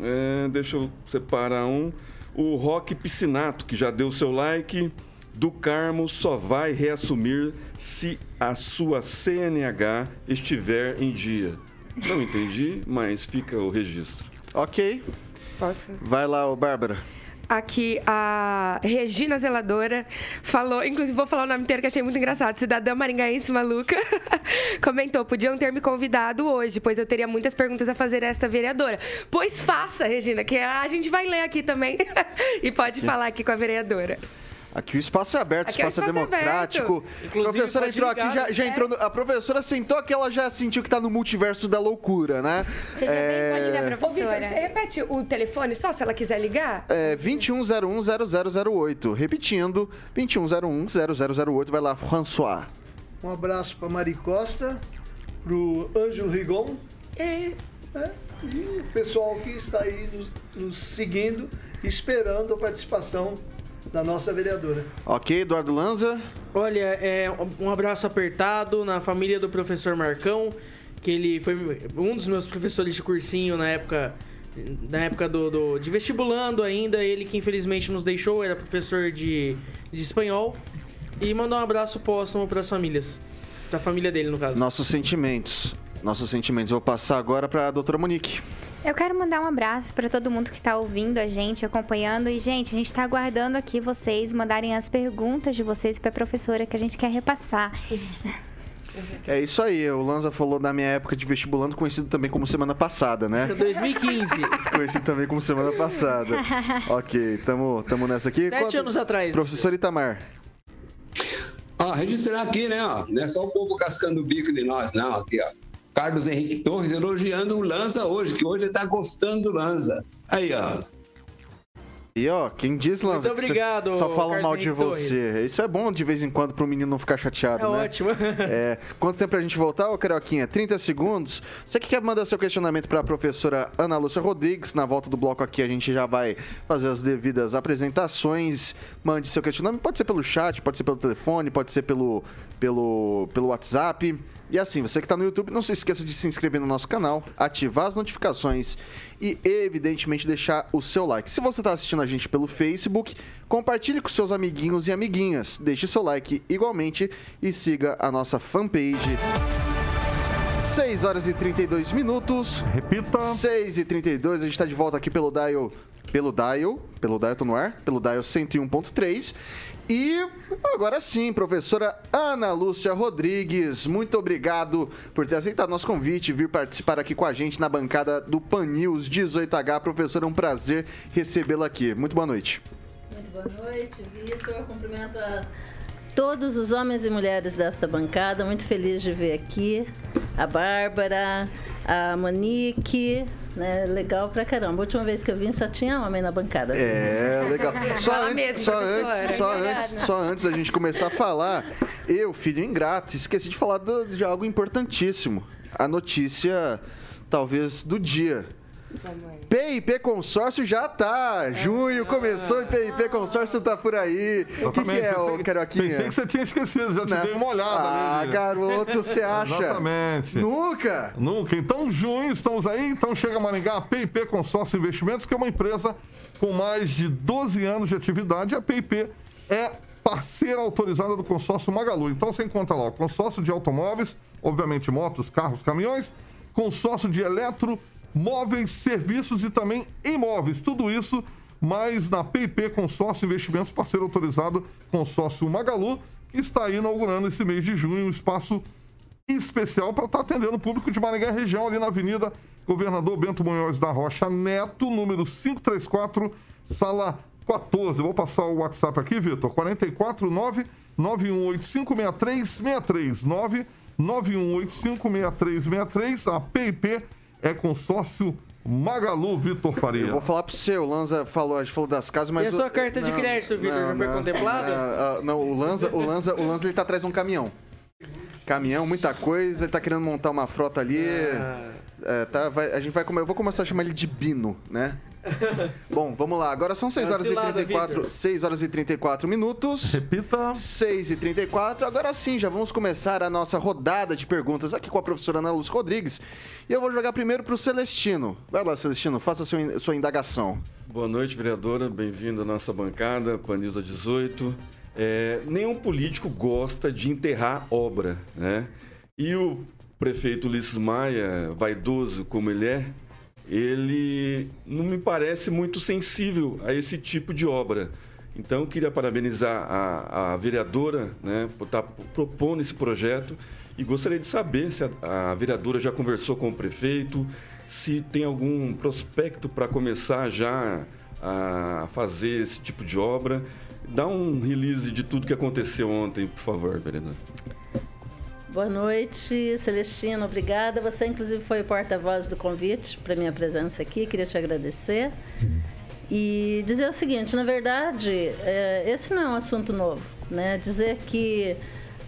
é, deixa eu separar um. O Rock Piscinato, que já deu seu like. Do Carmo só vai reassumir se a sua CNH estiver em dia. Não entendi, mas fica o registro. Ok. Posso? Vai lá, ô Bárbara. Aqui a Regina Zeladora falou, inclusive vou falar o nome inteiro que achei muito engraçado, cidadã maringaense maluca, comentou, podiam ter me convidado hoje, pois eu teria muitas perguntas a fazer a esta vereadora. Pois faça, Regina, que a gente vai ler aqui também e pode falar aqui com a vereadora. Aqui o espaço é aberto, Aqui é o espaço é espaço democrático. aberto. A professora entrou ligar, aqui, já, já entrou. no- a professora sentou que ela já sentiu que tá no multiverso da loucura, né? Você já bem pode ligar, Ô, professora. você repete o telefone só se ela quiser ligar? É 2101-0008. Repetindo, 2101-0008. Vai lá, François. Um abraço para Mari Costa, pro Ângelo Rigon É. e o pessoal que está aí nos, nos seguindo, esperando a participação da nossa vereadora. Ok, Eduardo Lanza. Olha, é, um abraço apertado na família do professor Marcão, que ele foi um dos meus professores de cursinho na época na época do, do- de vestibulando ainda, ele que infelizmente nos deixou, era professor de, de espanhol. E mandar um abraço póstumo para as famílias. Da família dele, no caso. Nossos sentimentos. Nossos sentimentos. Vou passar agora para a doutora Monique. Eu quero mandar um abraço para todo mundo que está ouvindo a gente, acompanhando. E, gente, a gente está aguardando aqui vocês mandarem as perguntas de vocês para a professora que a gente quer repassar. É isso aí, o Lanza falou da minha época de vestibulando, conhecido também como semana passada, né? 2015. conhecido também como semana passada. ok, tamo, tamo nessa aqui. Sete anos atrás. Professor Itamar. Ó, registrar aqui, né, ó. Não é só o povo cascando o bico de nós, não. Aqui, ó. Carlos Henrique Torres elogiando o Lanza hoje, que hoje ele tá gostando do Lanza. Aí, ó. E ó, quem diz, Lanza, Muito obrigado, só falam Carlos mal de você. Isso é bom de vez em quando pro menino não ficar chateado, É né? ótimo. É, quanto tempo pra gente voltar, ô Carioquinha? 30 segundos. Você que quer mandar seu questionamento pra professora Ana Lúcia Rodrigues, na volta do bloco aqui a gente já vai fazer as devidas apresentações. Mande seu questionamento, pode ser pelo chat, pode ser pelo telefone, pode ser pelo, pelo, pelo WhatsApp. E assim, você que está no YouTube, não se esqueça de se inscrever no nosso canal, ativar as notificações e, evidentemente, deixar o seu like. Se você está assistindo a gente pelo Facebook, compartilhe com seus amiguinhos e amiguinhas. Deixe seu like igualmente e siga a nossa fanpage. 6 horas e 32 minutos. Repita. 6 e 32, a gente está de volta aqui pelo Dial. Pelo Dial. Pelo Dial, tô no ar. Pelo Dial 101.3. E agora sim, professora Ana Lúcia Rodrigues, muito obrigado por ter aceitado nosso convite e vir participar aqui com a gente na bancada do Pan News 18H. Professora, é um prazer recebê-la aqui. Muito boa noite. Muito boa noite, Vitor. Cumprimento a todos os homens e mulheres desta bancada. Muito feliz de ver aqui a Bárbara, a Monique. Né? Legal pra caramba. A última vez que eu vim só tinha homem na bancada. É, legal. Só antes, mesmo, só antes, só antes, só antes da gente começar a falar, eu, filho ingrato, esqueci de falar do- de algo importantíssimo. A notícia, talvez, do dia. PIP Consórcio já tá. Junho começou e PIP Consórcio tá por aí. O que, que é, Exatamente. ô Pensei- Carioquinha? Pensei que você tinha esquecido, já te dei uma olhada Ah, ali. garoto, você acha? Exatamente. Nunca? Nunca. Então, junho, estamos aí. Então, chega a Maringá, a PIP Consórcio Investimentos, que é uma empresa com mais de 12 anos de atividade. A PIP é parceira autorizada do consórcio Magalu. Então, você encontra lá o consórcio de automóveis, obviamente motos, carros, caminhões, consórcio de eletro, móveis, serviços e também imóveis. Tudo isso, mais na PIP Consórcio Investimentos, parceiro autorizado consórcio Magalu, que está inaugurando esse mês de junho um espaço especial para estar atendendo o público de Maringá região, ali na Avenida Governador Bento Munhoz da Rocha Neto, número 534, sala 14. Vou passar o WhatsApp aqui, Vitor. 449 91856363 9 91856363. A PIP é consórcio Magalu, Vitor Faria. Eu vou falar pro seu, o Lanza falou, a gente falou das casas, mas. E a o- sua carta de crédito, Vitor, já foi contemplada? Não, ah, não, o Lanza, o Lanza, o Lanza ele tá atrás de um caminhão. Caminhão, muita coisa, ele tá querendo montar uma frota ali. Ah. É, tá, vai- a gente vai eu vou começar a chamar ele de Bino, né? Bom, vamos lá. Agora são 6 Tá horas e cilada, 34, Vitor. 6 horas e 34 minutos. Repita. 6 e 34. Agora sim, já vamos começar a nossa rodada de perguntas aqui com a professora Ana Luz Rodrigues. E eu vou jogar primeiro para o Celestino. Vai lá, Celestino, faça seu, sua indagação. Boa noite, vereadora. Bem-vindo à nossa bancada, Panilza 18. É, nenhum político gosta de enterrar obra, né? E o prefeito Ulisses Maia, vaidoso como ele é, ele não me parece muito sensível a esse tipo de obra. Então, queria parabenizar a, a vereadora né, por estar propondo esse projeto e gostaria de saber se a, a vereadora já conversou com o prefeito, se tem algum prospecto para começar já a fazer esse tipo de obra. Dá um release de tudo que aconteceu ontem, por favor, vereadora. Boa noite, Celestino, obrigada. Você, inclusive, foi o porta-voz do convite para minha presença aqui, queria te agradecer. E dizer o seguinte: na verdade, é, esse não é um assunto novo. Né? Dizer que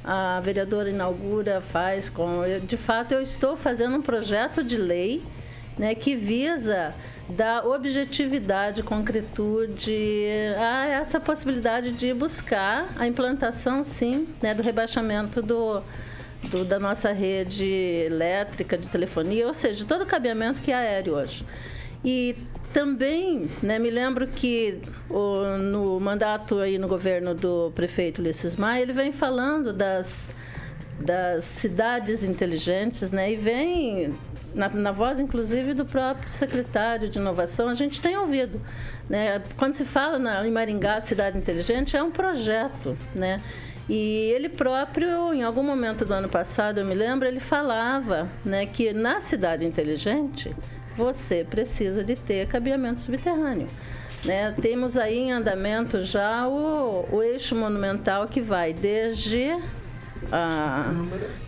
a vereadora inaugura, faz com. De fato, eu estou fazendo um projeto de lei né, que visa dar objetividade, concretude a essa possibilidade de buscar a implantação, sim, né, do rebaixamento do, do- da nossa rede elétrica, de telefonia, ou seja, todo o cabeamento que é aéreo hoje. E também, né, me lembro que o- no mandato aí no governo do prefeito Ulisses Maia, ele vem falando das, das cidades inteligentes, né, e vem na, na voz, inclusive, do próprio secretário de inovação, a gente tem ouvido. Né? Quando se fala na, em Maringá, cidade inteligente, é um projeto, né? E ele próprio, em algum momento do ano passado, eu me lembro, ele falava né, que na cidade inteligente você precisa de ter cabeamento subterrâneo. Né? Temos aí em andamento já o, o eixo monumental que vai desde a,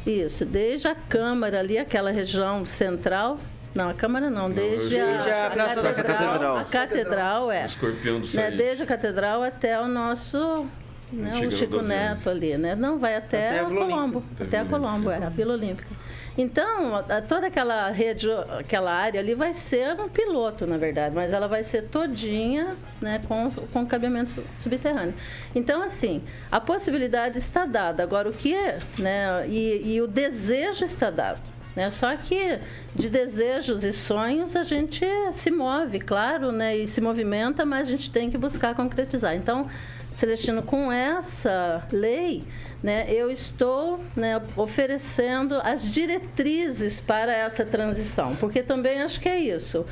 isso, desde a Câmara ali, aquela região central. Não, a Câmara não, desde, a, a Praça da Catedral. A Catedral, é. Escorpião do Né, desde a Catedral até o nosso. Antiga o Chico. Neto ali, né? Não, vai até, Até a Colombo. Olímpica. Até a Colombo, é, a Vila Olímpica. Então, toda aquela rede, aquela área ali vai ser um piloto, na verdade, mas ela vai ser todinha né, com, com cabeamento su- subterrâneo. Então, assim, a possibilidade está dada. Agora, o que é, né, e, e o desejo está dado. Né? Só que de desejos e sonhos a gente se move, claro, né, e se movimenta, mas a gente tem que buscar concretizar. Então, Celestino, com essa lei, né, eu estou né, oferecendo as diretrizes para essa transição, porque também acho que é isso.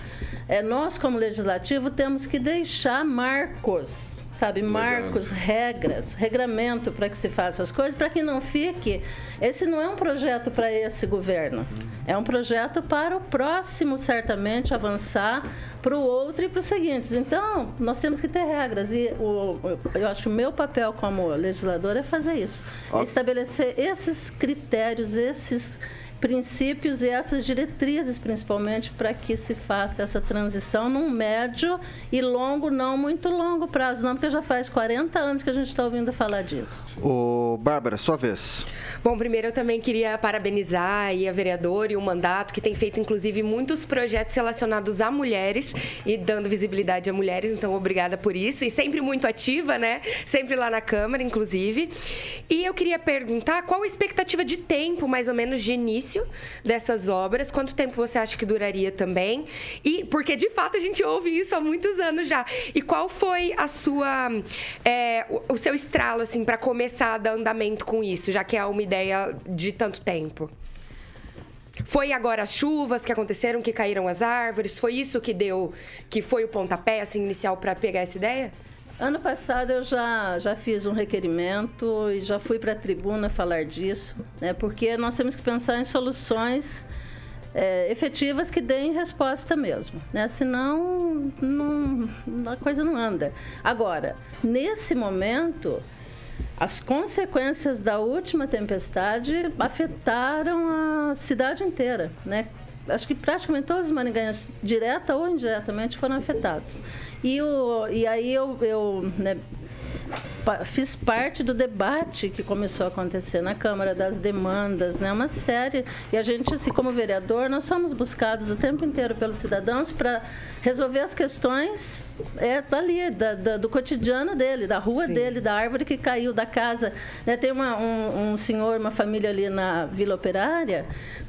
É, nós, como legislativo, temos que deixar marcos, sabe, marcos, regras, regramento para que se faça as coisas, para que não fique. Esse não é um projeto para esse governo, é um projeto para o próximo, certamente, avançar para o outro e para os seguintes. Então, nós temos que ter regras. E o, eu acho que o meu papel como legislador é fazer isso, é estabelecer esses critérios, esses princípios e essas diretrizes, principalmente, para que se faça essa transição num médio e longo, não muito longo prazo, não, porque já faz 40 anos que a gente está ouvindo falar disso. Ô, Bárbara, sua vez. Bom, primeiro eu também queria parabenizar aí a vereadora e o mandato, que tem feito, inclusive, muitos projetos relacionados a mulheres e dando visibilidade a mulheres, então obrigada por isso. E sempre muito ativa, né? Sempre lá na Câmara, inclusive. E eu queria perguntar qual a expectativa de tempo, mais ou menos, de início dessas obras, quanto tempo você acha que duraria também? E porque, de fato, a gente ouve isso há muitos anos já. E qual foi a sua, é, o, o seu estralo, assim, para começar a dar andamento com isso, já que é uma ideia de tanto tempo? Foi agora as chuvas que aconteceram, que caíram as árvores? Foi isso que deu, que foi o pontapé assim, inicial para pegar essa ideia? Ano passado eu já, já fiz um requerimento e já fui para a tribuna falar disso, né? porque nós temos que pensar em soluções é, efetivas que deem resposta mesmo, né? senão não, a coisa não anda. Agora, nesse momento, as consequências da última tempestade afetaram a cidade inteira, né? Acho que praticamente todos os maringaenses, direta ou indiretamente, foram afetados. E, o, e aí eu, eu né, fiz parte do debate que começou a acontecer na Câmara das demandas, né? Uma série e a gente, assim, como vereador, nós somos buscados o tempo inteiro pelos cidadãos para resolver as questões é ali da- da- do cotidiano dele, da rua dele, da árvore que caiu, da casa. né? Tem uma- um, um senhor, uma família ali na Vila Operária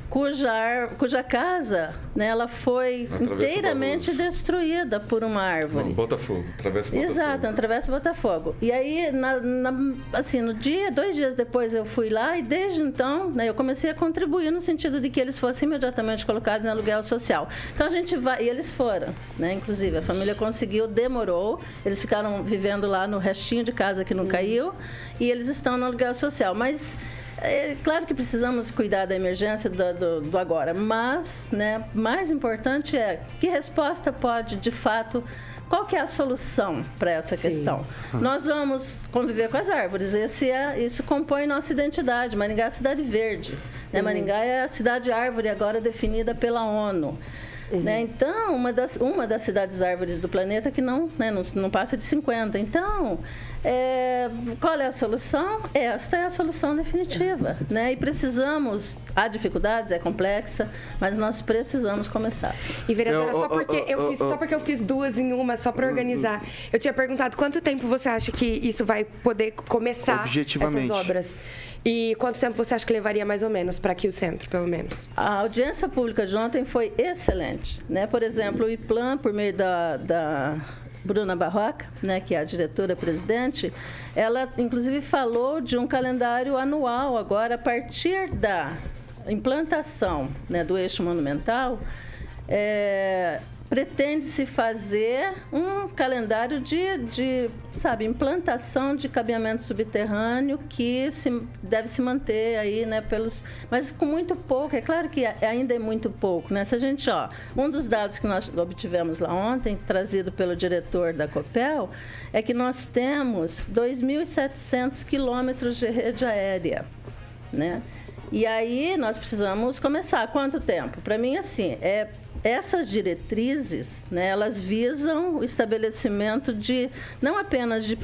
cuja, ar- cuja casa, né, ela foi Atravessa inteiramente destruída por uma árvore. Não, Botafogo, atravessa Botafogo. Exato, atravessa Botafogo. E aí, na- na- assim, no dia, dois dias depois eu fui lá e desde então, né, eu comecei a contribuir no sentido de que eles fossem imediatamente colocados em aluguel social. Então a gente vai, e eles foram, né? Inclusive a família conseguiu, demorou, eles ficaram vivendo lá no restinho de casa que não caiu e eles estão no aluguel social. Mas é claro que precisamos cuidar da emergência do, do- do agora, mas, né, mais importante é que resposta pode, de fato, qual que é a solução para essa Sim. questão? Nós vamos conviver com as árvores. Esse é, isso compõe nossa identidade. Maringá é a cidade verde. Né? Maringá é a cidade árvore agora definida pela ONU. Né? Então, uma das, uma das cidades árvores do planeta que não, né, não, não passa de 50. Então, é, qual é a solução? Esta é a solução definitiva. Né? E precisamos, há dificuldades, é complexa, mas nós precisamos começar. E vereadora, só porque eu- fiz, só porque eu fiz duas em uma, só para organizar. Eu tinha perguntado quanto tempo você acha que isso vai poder começar essas obras? E quanto tempo você acha que levaria mais ou menos para aqui o centro, pelo menos? A audiência pública de ontem foi excelente. Né? Por exemplo, o IPLAN, por meio da, da Bruna Barroca, né, que é a diretora-presidente, ela inclusive falou de um calendário anual agora, a partir da implantação né, do eixo monumental, é, pretende-se fazer um calendário de, de, sabe, implantação de cabeamento subterrâneo que se, deve se manter aí, né, pelos, mas com muito pouco. É claro que ainda é muito pouco, né? Se a gente, ó, um dos dados que nós obtivemos lá ontem, trazido pelo diretor da Copel, é que nós temos 2.700 quilômetros de rede aérea, né? E aí nós precisamos começar. Quanto tempo? Para mim, assim, é, essas diretrizes, né, elas visam o estabelecimento de não apenas de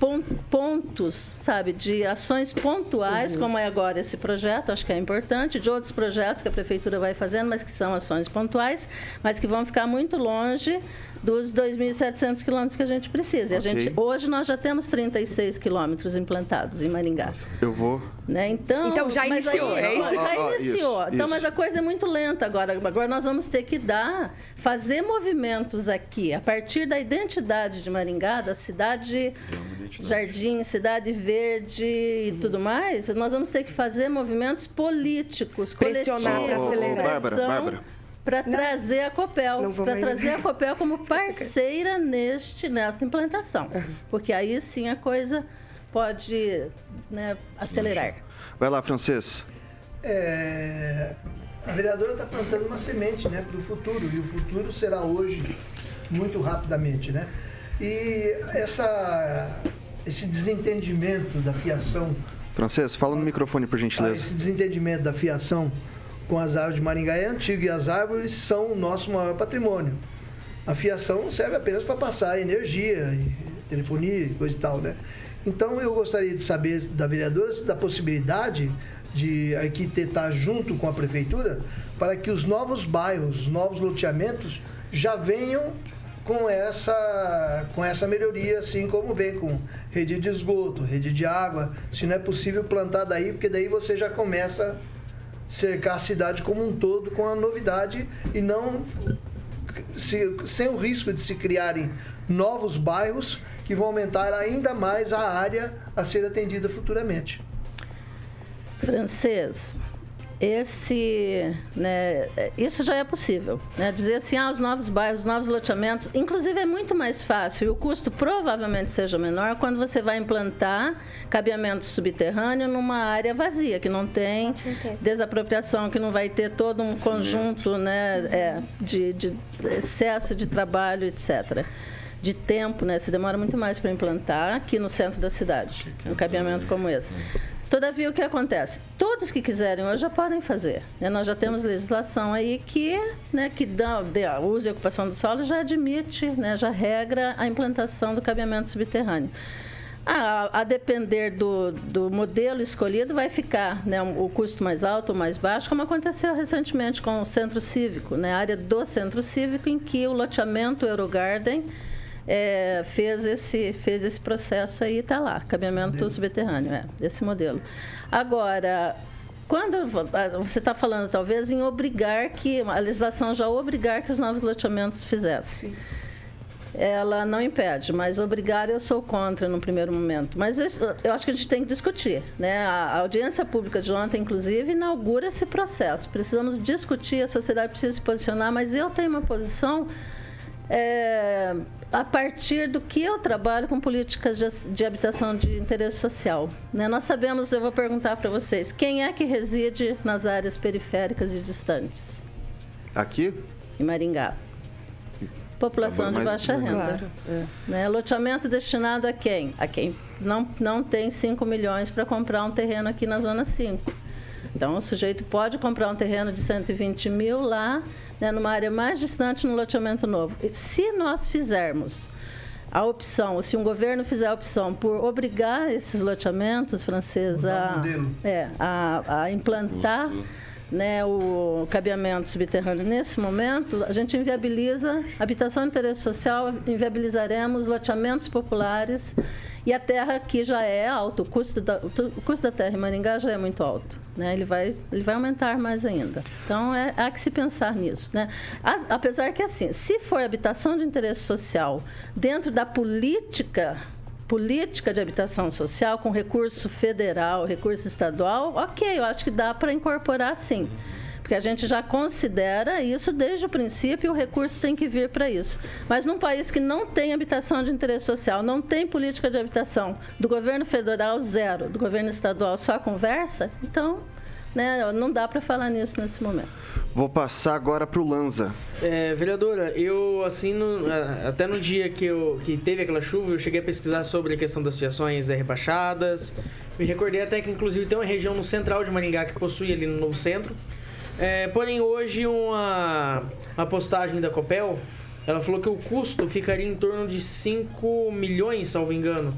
pon- pontos, sabe, de ações pontuais, como é agora esse projeto, acho que é importante, de outros projetos que a prefeitura vai fazendo, mas que são ações pontuais, mas que vão ficar muito longe dos 2.700 quilômetros que a gente precisa. E a gente, hoje nós já temos 36 quilômetros implantados em Maringá. Eu vou. Né? Então, Então, já mas iniciou, aí- é isso? Já Ah, ah, iniciou. isso, então, isso. mas a coisa é muito lenta agora. Agora nós vamos ter que dar, fazer movimentos aqui, a partir da identidade de Maringá, da cidade Jardim, Cidade Verde e tudo mais, nós vamos ter que fazer movimentos políticos, Pressionar coletivos, acelerar. Bárbara, Bárbara. Para trazer a Copel, para trazer a Copel como parceira neste nesta implantação, porque aí sim a coisa pode né, acelerar. Vai lá, francês. É, a vereadora está plantando uma semente né, para o futuro, e o futuro será hoje, muito rapidamente. Né? E essa, esse desentendimento da fiação, Francês, fala no microfone, por tá? gentileza. esse desentendimento da fiação com as árvores de Maringá é antigo e as árvores são o nosso maior patrimônio. A fiação serve apenas para passar energia, telefonia coisa e tal, né? Então eu gostaria de saber da vereadora da possibilidade de arquitetar junto com a prefeitura para que os novos bairros, os novos loteamentos já venham com essa, com essa melhoria, assim como vem com rede de esgoto, rede de água. Se não é possível plantar daí, porque daí você já começa cercar a cidade como um todo com a novidade e não se- sem o risco de se criarem novos bairros que vão aumentar ainda mais a área a ser atendida futuramente. Francês, esse, né, isso já é possível. Né? Dizer assim, ah, os novos bairros, os novos loteamentos, inclusive é muito mais fácil e o custo provavelmente seja menor quando você vai implantar cabeamento subterrâneo numa área vazia, que não tem desapropriação, que não vai ter todo um conjunto né, é, de, de excesso de trabalho, etc. De tempo, né? Se demora muito mais para implantar aqui no centro da cidade, um cabeamento como esse. Todavia, o que acontece? Todos que quiserem hoje já podem fazer. né? Nós já temos legislação aí que, né, que dá, dá, uso e ocupação do solo já admite, né, já regra a implantação do cabeamento subterrâneo. A, a depender do, do modelo escolhido, vai ficar né, o custo mais alto ou mais baixo, como aconteceu recentemente com o Centro Cívico, né, a área do Centro Cívico, em que o loteamento Eurogarden é, fez, esse, fez esse processo aí, está lá, cabeamento subterrâneo, é, esse modelo. Agora, quando você está falando, talvez, em obrigar que, a legislação já obrigar que os novos loteamentos fizessem. Sim ela não impede, mas obrigar eu sou contra no primeiro momento. Mas eu, eu acho que a gente tem que discutir. Né? A, a audiência pública de ontem, inclusive, inaugura esse processo. Precisamos discutir, a sociedade precisa se posicionar, mas eu tenho uma posição é, a partir do que eu trabalho com políticas de, de habitação de interesse social. Né? Nós sabemos, eu vou perguntar para vocês, quem é que reside nas áreas periféricas e distantes? Aqui? Em Maringá população de baixa renda. Claro. É. Né? Loteamento destinado a quem? A quem não, não tem 5 milhões para comprar um terreno aqui na Zona 5. Então, o sujeito pode comprar um terreno de 120 mil lá, né, numa área mais distante, no loteamento novo. E se nós fizermos a opção, se um governo fizer a opção por obrigar esses loteamentos franceses a, é, a, a implantar né, o cabeamento subterrâneo nesse momento, a gente inviabiliza habitação de interesse social, inviabilizaremos loteamentos populares e a terra aqui já é alto, o custo da, o custo da terra em Maringá já é muito alto. Né? Ele, vai, ele vai aumentar mais ainda. Então, é, há que se pensar nisso. Né? apesar que, assim, se for habitação de interesse social dentro da política política de habitação social com recurso federal, recurso estadual, ok, eu acho que dá para incorporar sim. Porque a gente já considera isso desde o princípio e o recurso tem que vir para isso. Mas num país que não tem habitação de interesse social, não tem política de habitação, do governo federal zero, do governo estadual só conversa, então né, não dá para falar nisso nesse momento. Vou passar agora para o Lanza. É, vereadora, eu assim, no, até no dia que, eu, que teve aquela chuva, eu cheguei a pesquisar sobre a questão das fiações é, rebaixadas. Me recordei até que inclusive tem uma região no central de Maringá que possui ali no novo centro. É, porém, hoje uma, uma postagem da Copel, ela falou que o custo ficaria em torno de 5 milhões, salvo engano.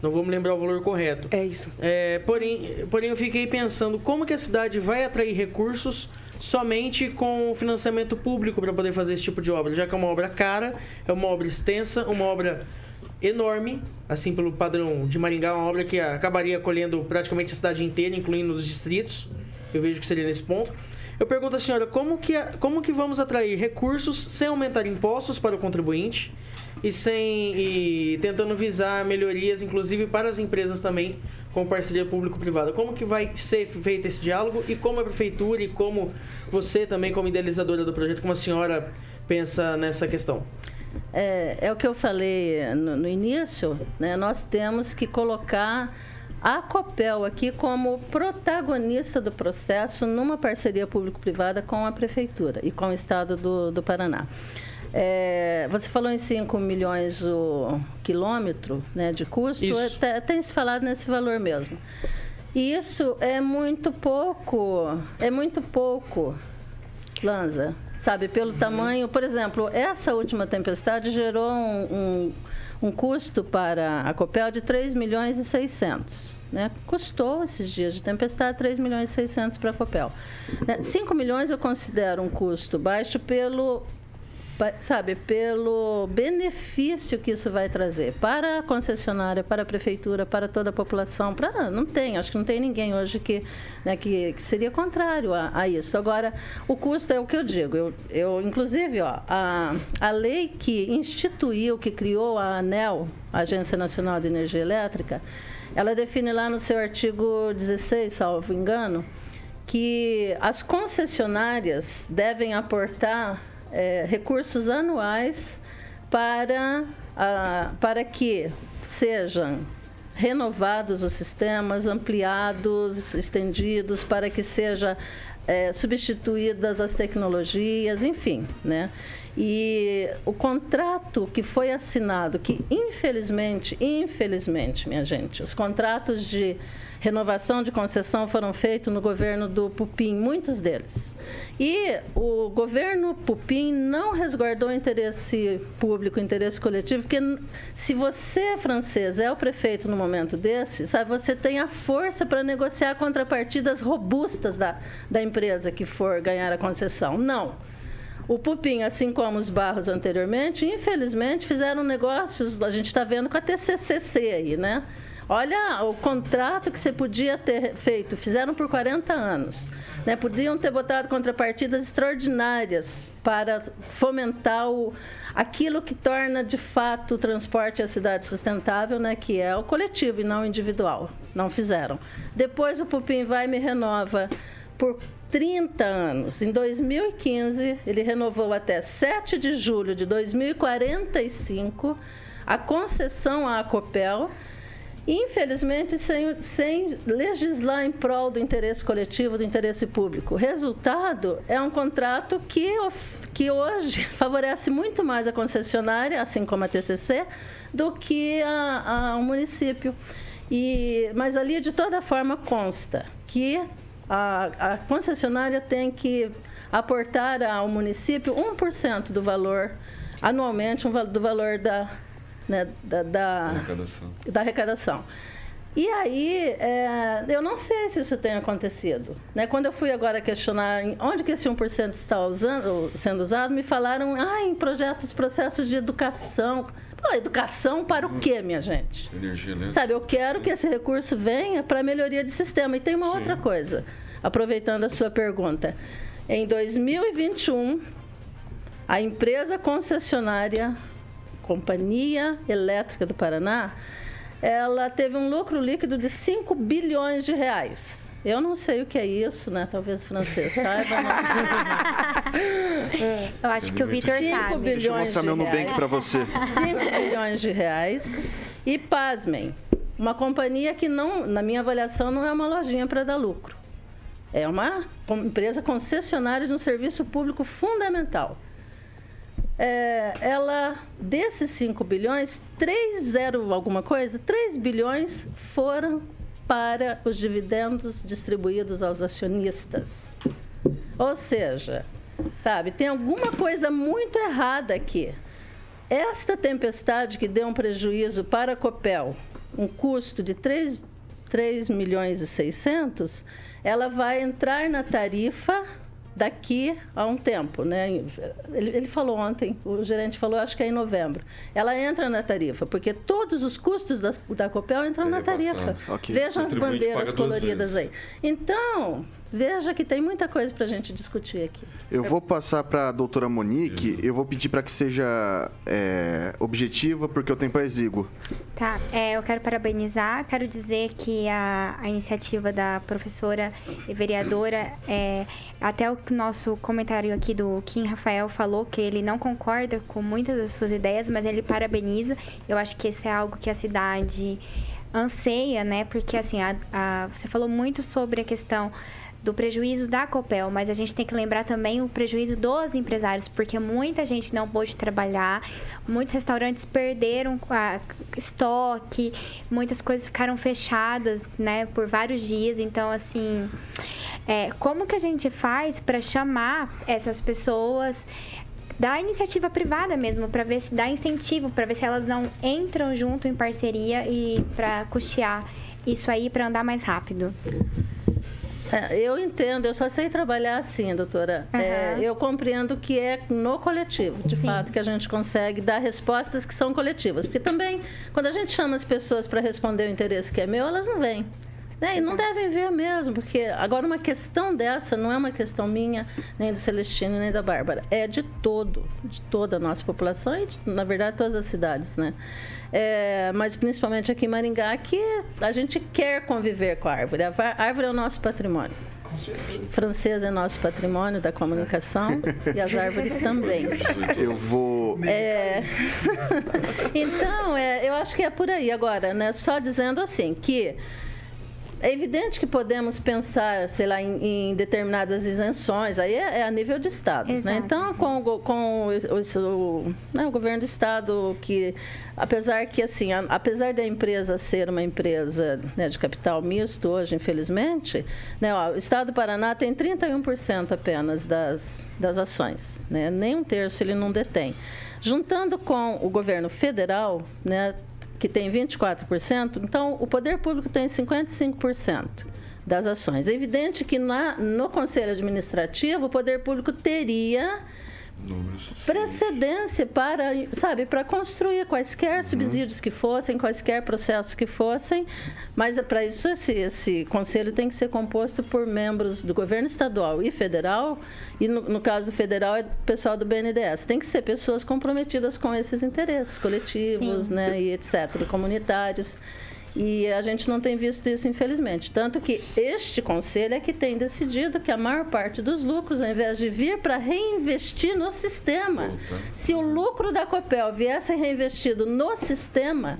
Não vou me lembrar o valor correto. É isso. É, porém, porém, eu fiquei pensando como que a cidade vai atrair recursos somente com financiamento público para poder fazer esse tipo de obra, já que é uma obra cara, é uma obra extensa, uma obra enorme, assim pelo padrão de Maringá, uma obra que acabaria acolhendo praticamente a cidade inteira, incluindo os distritos. Eu vejo que seria nesse ponto. Eu pergunto à senhora, como que, como que vamos atrair recursos sem aumentar impostos para o contribuinte e sem e tentando visar melhorias, inclusive para as empresas também, com parceria público-privada. Como que vai ser feito esse diálogo e como a prefeitura e como você também, como idealizadora do projeto, como a senhora pensa nessa questão? É, é o que eu falei no, no início, né? nós temos que colocar a Copel aqui como protagonista do processo numa parceria público-privada com a Prefeitura e com o Estado do, do Paraná. É, você falou em 5 milhões o quilômetro né, de custo, é, tem se falado nesse valor mesmo. E isso é muito pouco, é muito pouco, Lanza, sabe, pelo uhum. tamanho. Por exemplo, essa última tempestade gerou um, um, um custo para a Copel de 3 milhões e 600. Né? Custou esses dias de tempestade 3 milhões e 600 para a Copel. Né? 5 milhões eu considero um custo baixo pelo sabe, pelo benefício que isso vai trazer para a concessionária, para a prefeitura, para toda a população. Para, não tem, acho que não tem ninguém hoje que, né, que, que, seria contrário a, a, isso. Agora, o custo é o que eu digo. Eu, eu inclusive, ó, a, a lei que instituiu, que criou a ANEL, a Agência Nacional de Energia Elétrica, ela define lá no seu artigo 16, salvo engano, que as concessionárias devem aportar é, recursos anuais para, a, para que sejam renovados os sistemas, ampliados, estendidos, para que seja é, substituídas as tecnologias, enfim, né? E o contrato que foi assinado, que infelizmente, infelizmente, minha gente, os contratos de renovação de concessão foram feitos no governo do Pupim, muitos deles. E o governo Pupim não resguardou o interesse público, o interesse coletivo, porque se você, francês, é o prefeito no momento desse, sabe, você tem a força para negociar contrapartidas robustas da, da empresa que for ganhar a concessão. Não. O Pupim, assim como os Barros anteriormente, infelizmente fizeram negócios, a gente está vendo com a TCCC aí, né? Olha o contrato que você podia ter feito, fizeram por 40 anos. Né? Podiam ter botado contrapartidas extraordinárias para fomentar o, aquilo que torna de fato o transporte a cidade sustentável, né? que é o coletivo e não o individual. Não fizeram. Depois o Pupim vai e me renova por 30 anos. Em 2015, ele renovou até 7 de julho de 2045 a concessão à Copel infelizmente sem, sem legislar em prol do interesse coletivo, do interesse público. O resultado é um contrato que, que hoje favorece muito mais a concessionária, assim como a TCC, do que a, a, o município. E, mas ali, de toda forma, consta que a, a concessionária tem que aportar ao município 1% do valor, anualmente, um, do valor da, né, da, da, arrecadação. da arrecadação. E aí, é, eu não sei se isso tem acontecido. Né? Quando eu fui agora questionar onde que esse 1% está usando, sendo usado, me falaram ah, em projetos, processos de educação. Pô, educação para o quê, minha gente? Energia elétrica. Sabe, eu quero que esse recurso venha para a melhoria de sistema. E tem uma Sim. outra coisa, aproveitando a sua pergunta. Em 2021, a empresa concessionária Companhia Elétrica do Paraná, ela teve um lucro líquido de 5 bilhões de reais. Eu não sei o que é isso, né? Talvez o francês saiba. Eu acho que o Vitor sabe. 5 bilhões Deixa eu mostrar meu Nubank para você. 5 bilhões de reais. E pasmem, uma companhia que não, na minha avaliação, não é uma lojinha para dar lucro. É uma empresa concessionária de um serviço público fundamental é, ela, desses 5 bilhões, 3 zero alguma coisa, 3 bilhões foram para os dividendos distribuídos aos acionistas. Ou seja, sabe, tem alguma coisa muito errada aqui. Esta tempestade que deu um prejuízo para a Copel, um custo de 3, 3 milhões e 600, ela vai entrar na tarifa daqui a um tempo, né? Ele, ele, falou ontem, o gerente falou, acho que é em novembro. Ela entra na tarifa, porque todos os custos da, da Copel entram é na tarifa. Okay. Vejam as bandeiras coloridas aí. Então, veja que tem muita coisa para a gente discutir aqui. Eu vou passar para a doutora Monique, eu vou pedir para que seja é, objetiva, porque o tempo é exíguo. Tá, é, eu quero parabenizar, quero dizer que a, a iniciativa da professora e vereadora, é, até o nosso comentário aqui do Kim Rafael falou que ele não concorda com muitas das suas ideias, mas ele parabeniza. Eu acho que isso é algo que a cidade anseia, né? Porque assim, a, a, você falou muito sobre a questão do prejuízo da Copel, mas a gente tem que lembrar também o prejuízo dos empresários, porque muita gente não pôde trabalhar, muitos restaurantes perderam estoque, muitas coisas ficaram fechadas, né, por vários dias. Então, assim, é, como que a gente faz para chamar essas pessoas da iniciativa privada mesmo, para ver se dá incentivo, para ver se elas não entram junto em parceria e para custear isso aí para andar mais rápido. É, eu entendo, eu só sei trabalhar assim, doutora. Uhum. É, eu compreendo que é no coletivo, de Sim. fato, que a gente consegue dar respostas que são coletivas. Porque também, quando a gente chama as pessoas para responder o interesse que é meu, elas não vêm. Né? E não devem ver mesmo, porque agora uma questão dessa não é uma questão minha, nem do Celestino, nem da Bárbara. É de todo, de toda a nossa população e, de, na verdade, todas as cidades, né? É, mas principalmente aqui em Maringá, que a gente quer conviver com a árvore. A árvore é o nosso patrimônio. Francês é nosso patrimônio da comunicação e as árvores também. Eu vou. É... então, é, eu acho que é por aí. Agora, né, só dizendo assim que é evidente que podemos pensar, sei lá, em, em determinadas isenções, aí é, é, a nível de Estado. Né? Então, com, com o, o, né, o, governo do Estado, que apesar que assim, a, apesar da empresa ser uma empresa né, de capital misto hoje, infelizmente, né, ó, o Estado do Paraná tem 31% apenas das, das ações, né? nem um terço ele não detém. Juntando com o governo federal, né, que tem 24%, então o poder público tem 55% das ações. É evidente que na, no Conselho Administrativo o poder público teria precedência para, sabe, para construir quaisquer uhum. subsídios que fossem, quaisquer processos que fossem, mas para isso esse, esse conselho tem que ser composto por membros do governo estadual e federal, e no, no caso federal é pessoal do BNDES. Tem que ser pessoas comprometidas com esses interesses coletivos, Sim. né, e etc, comunitários. E a gente não tem visto isso, infelizmente. Tanto que este conselho é que tem decidido que a maior parte dos lucros, ao invés de vir para reinvestir no sistema, se o lucro da Copel viesse reinvestido no sistema,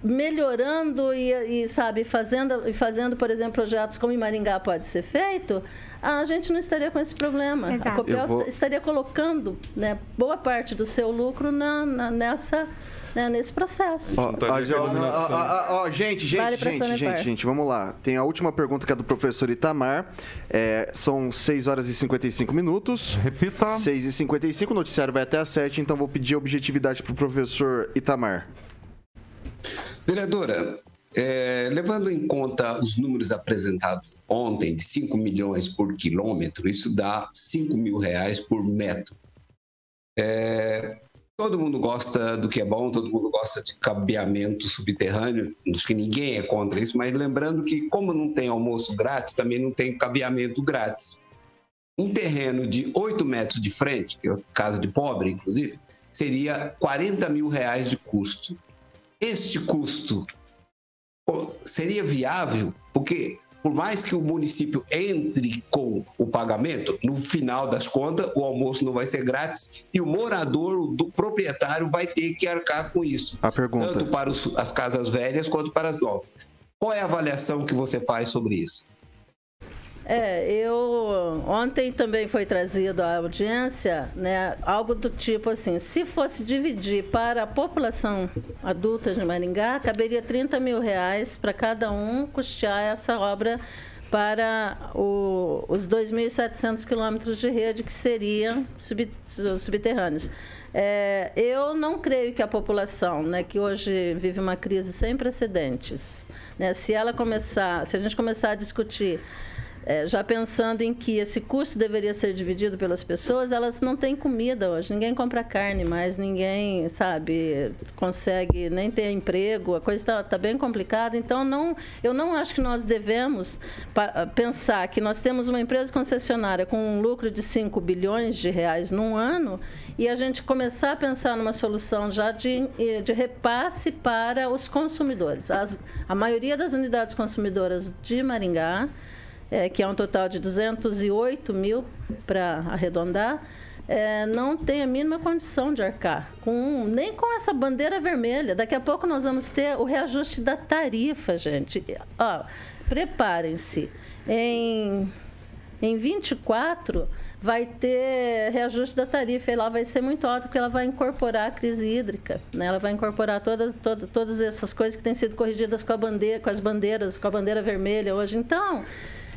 melhorando e, e, sabe fazendo fazendo por exemplo projetos como em Maringá pode ser feito a gente não estaria com esse problema Exato. a Copel vou... estaria colocando né, boa parte do seu lucro na, na nessa né, nesse processo. Ó, ó, gente, gente, vale gente, gente, gente, vamos lá. Tem a última pergunta que é do professor Itamar. É, são 6 horas e 55 minutos. Repita. 6 e 55, o noticiário vai até às 7, então vou pedir objetividade para o professor Itamar. Vereadora, é, levando em conta os números apresentados ontem de 5 milhões por quilômetro, isso dá 5 mil reais por metro. É, Todo mundo gosta do que é bom, todo mundo gosta de cabeamento subterrâneo, acho que ninguém é contra isso, mas lembrando que, como não tem almoço grátis, também não tem cabeamento grátis. Um terreno de 8 metros de frente, que é casa de pobre, inclusive, seria 40 mil reais de custo. Este custo seria viável, porque por mais que o município entre com o pagamento, no final das contas, o almoço não vai ser grátis e o morador, do proprietário, vai ter que arcar com isso. A pergunta. Tanto para os, as casas velhas quanto para as novas. Qual é a avaliação que você faz sobre isso? É, eu ontem também foi trazido à audiência, né, algo do tipo assim, se fosse dividir para a população adulta de Maringá, caberia 30 mil reais para cada um custear essa obra para o, os 2.700 quilômetros de rede que seriam sub, subterrâneos. É, eu não creio que a população, né, que hoje vive uma crise sem precedentes, né, se ela começar, se a gente começar a discutir é, já pensando em que esse custo deveria ser dividido pelas pessoas, elas não têm comida hoje. Ninguém compra carne mais, ninguém, sabe, consegue nem ter emprego. A coisa está tá bem complicada. Então, não, eu não acho que nós devemos pensar que nós temos uma empresa concessionária com um lucro de 5 bilhões de reais num ano e a gente começar a pensar numa solução já de, de repasse para os consumidores. As, a maioria das unidades consumidoras de Maringá é, que é um total de 208 mil para arredondar, é, não tem a mínima condição de arcar, com, nem com essa bandeira vermelha. Daqui a pouco nós vamos ter o reajuste da tarifa, gente. Ó, preparem-se. Em, em 24 vai ter reajuste da tarifa e lá vai ser muito alto porque ela vai incorporar a crise hídrica, né? Ela vai incorporar todas, todas, todas essas coisas que têm sido corrigidas com a bandeira, com as bandeiras, com a bandeira vermelha hoje. Então,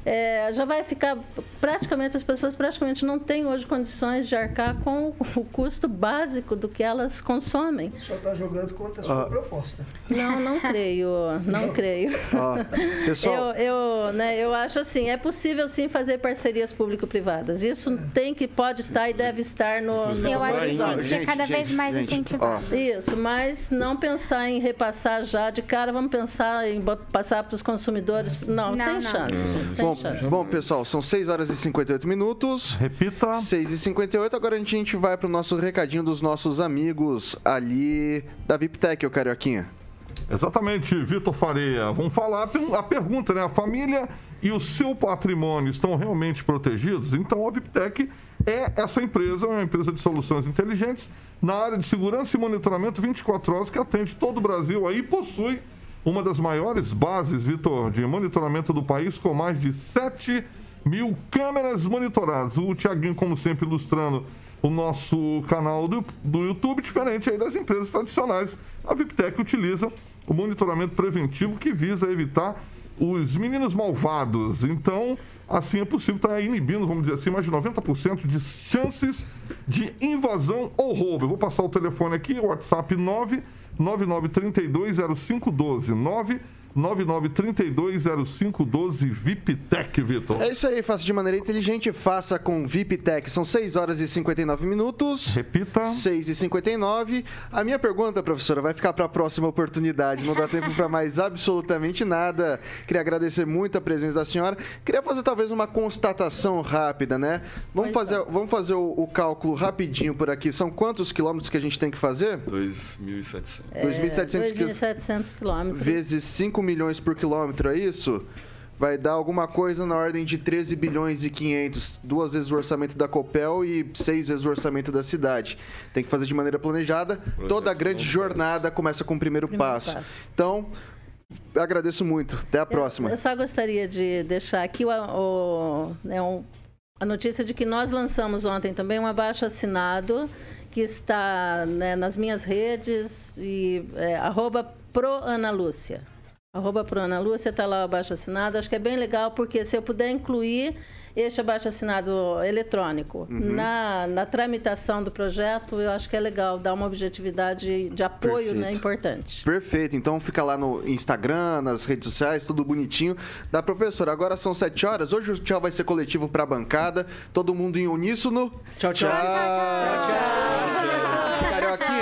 é, já vai ficar praticamente as pessoas praticamente não têm hoje condições de arcar com o custo básico do que elas consomem. Só está jogando contra a sua proposta. Não, não creio, não, não. creio. pessoal, eu, eu, né, eu acho assim, é possível sim fazer parcerias público-privadas. Isso é. tem que pode estar e deve estar no, no eu acho que é cada gente, vez mais gente, incentivado. Isso, mas não pensar em repassar já de cara, vamos pensar em passar para os consumidores. Não, não sem não. chance. Hum. Sem Bom, bom, pessoal, são 6 horas e 58 minutos. Repita. 6 e 58. Agora a gente vai para o nosso recadinho dos nossos amigos ali da VIPTEC, o Carioquinha. Exatamente, Vitor Faria. Vamos falar a pergunta, né? A família e o seu patrimônio estão realmente protegidos? Então a VIPTEC é essa empresa, uma empresa de soluções inteligentes na área de segurança e monitoramento 24 horas que atende todo o Brasil aí possui uma das maiores bases, Vitor, de monitoramento do país, com mais de 7 mil câmeras monitoradas. O Tiaguinho, como sempre, ilustrando o nosso canal do, do YouTube, diferente aí das empresas tradicionais. A VIPTEC utiliza o monitoramento preventivo que visa evitar os meninos malvados. Então, assim é possível estar inibindo, vamos dizer assim, mais de 90% de chances de invasão ou roubo. Eu vou passar o telefone aqui, WhatsApp 9 99320512 9 99320512 VIPTEC, Vitor. É isso aí, faça de maneira inteligente, faça com VIPTEC. São 6 horas e 59 minutos. Repita. 6 e 59. A minha pergunta, professora, vai ficar para a próxima oportunidade. Não dá tempo para mais absolutamente nada. Queria agradecer muito a presença da senhora. Queria fazer talvez uma constatação rápida, né? Vamos fazer, vamos fazer o, o cálculo rapidinho por aqui. São quantos quilômetros que a gente tem que fazer? 2.700. É, 2.700 quilômetros. Vezes 5 milhões por quilômetro, é isso? Vai dar alguma coisa na ordem de 13 bilhões e 500, duas vezes o orçamento da Copel e seis vezes o orçamento da cidade. Tem que fazer de maneira planejada. Toda grande jornada começa com o primeiro, Primeiro passo. passo. Então, agradeço muito. Até a próxima. Eu só gostaria de deixar aqui o, o- né, um- a notícia de que nós lançamos ontem também um abaixo assinado que está né, nas minhas redes e é, arroba proanalúcia. Arroba proanalúcia, está lá o abaixo assinado. Acho que é bem legal porque se eu puder incluir este abaixo assinado eletrônico Uhum. na, na tramitação do projeto, eu acho que é legal, dar uma objetividade de apoio né, Perfeito. importante. Perfeito. Então fica lá no Instagram, nas redes sociais, tudo bonitinho. Da professora, agora são 7 horas. Hoje o tchau vai ser coletivo para a bancada. Todo mundo em uníssono. Tchau, tchau. Carioquinha,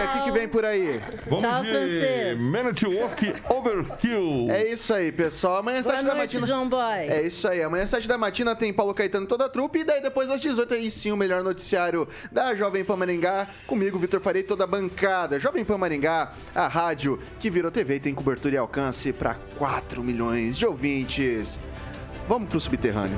o que, que vem por aí? Vamos Tchau, de francês. Man at Work Overkill. É isso aí, pessoal. Amanhã, Boa 7 da matina. John Boy. É isso aí. Amanhã, 7 da matina, tem Paulo Caetano toda a trupe. E daí, depois, às 18 aí sim, o melhor noticiário da Jovem Pan Maringá. Comigo, Vitor Farei, toda a bancada. Jovem Pan Maringá, a rádio que virou TV e tem cobertura e alcance para 4 milhões de ouvintes. Vamos pro subterrâneo.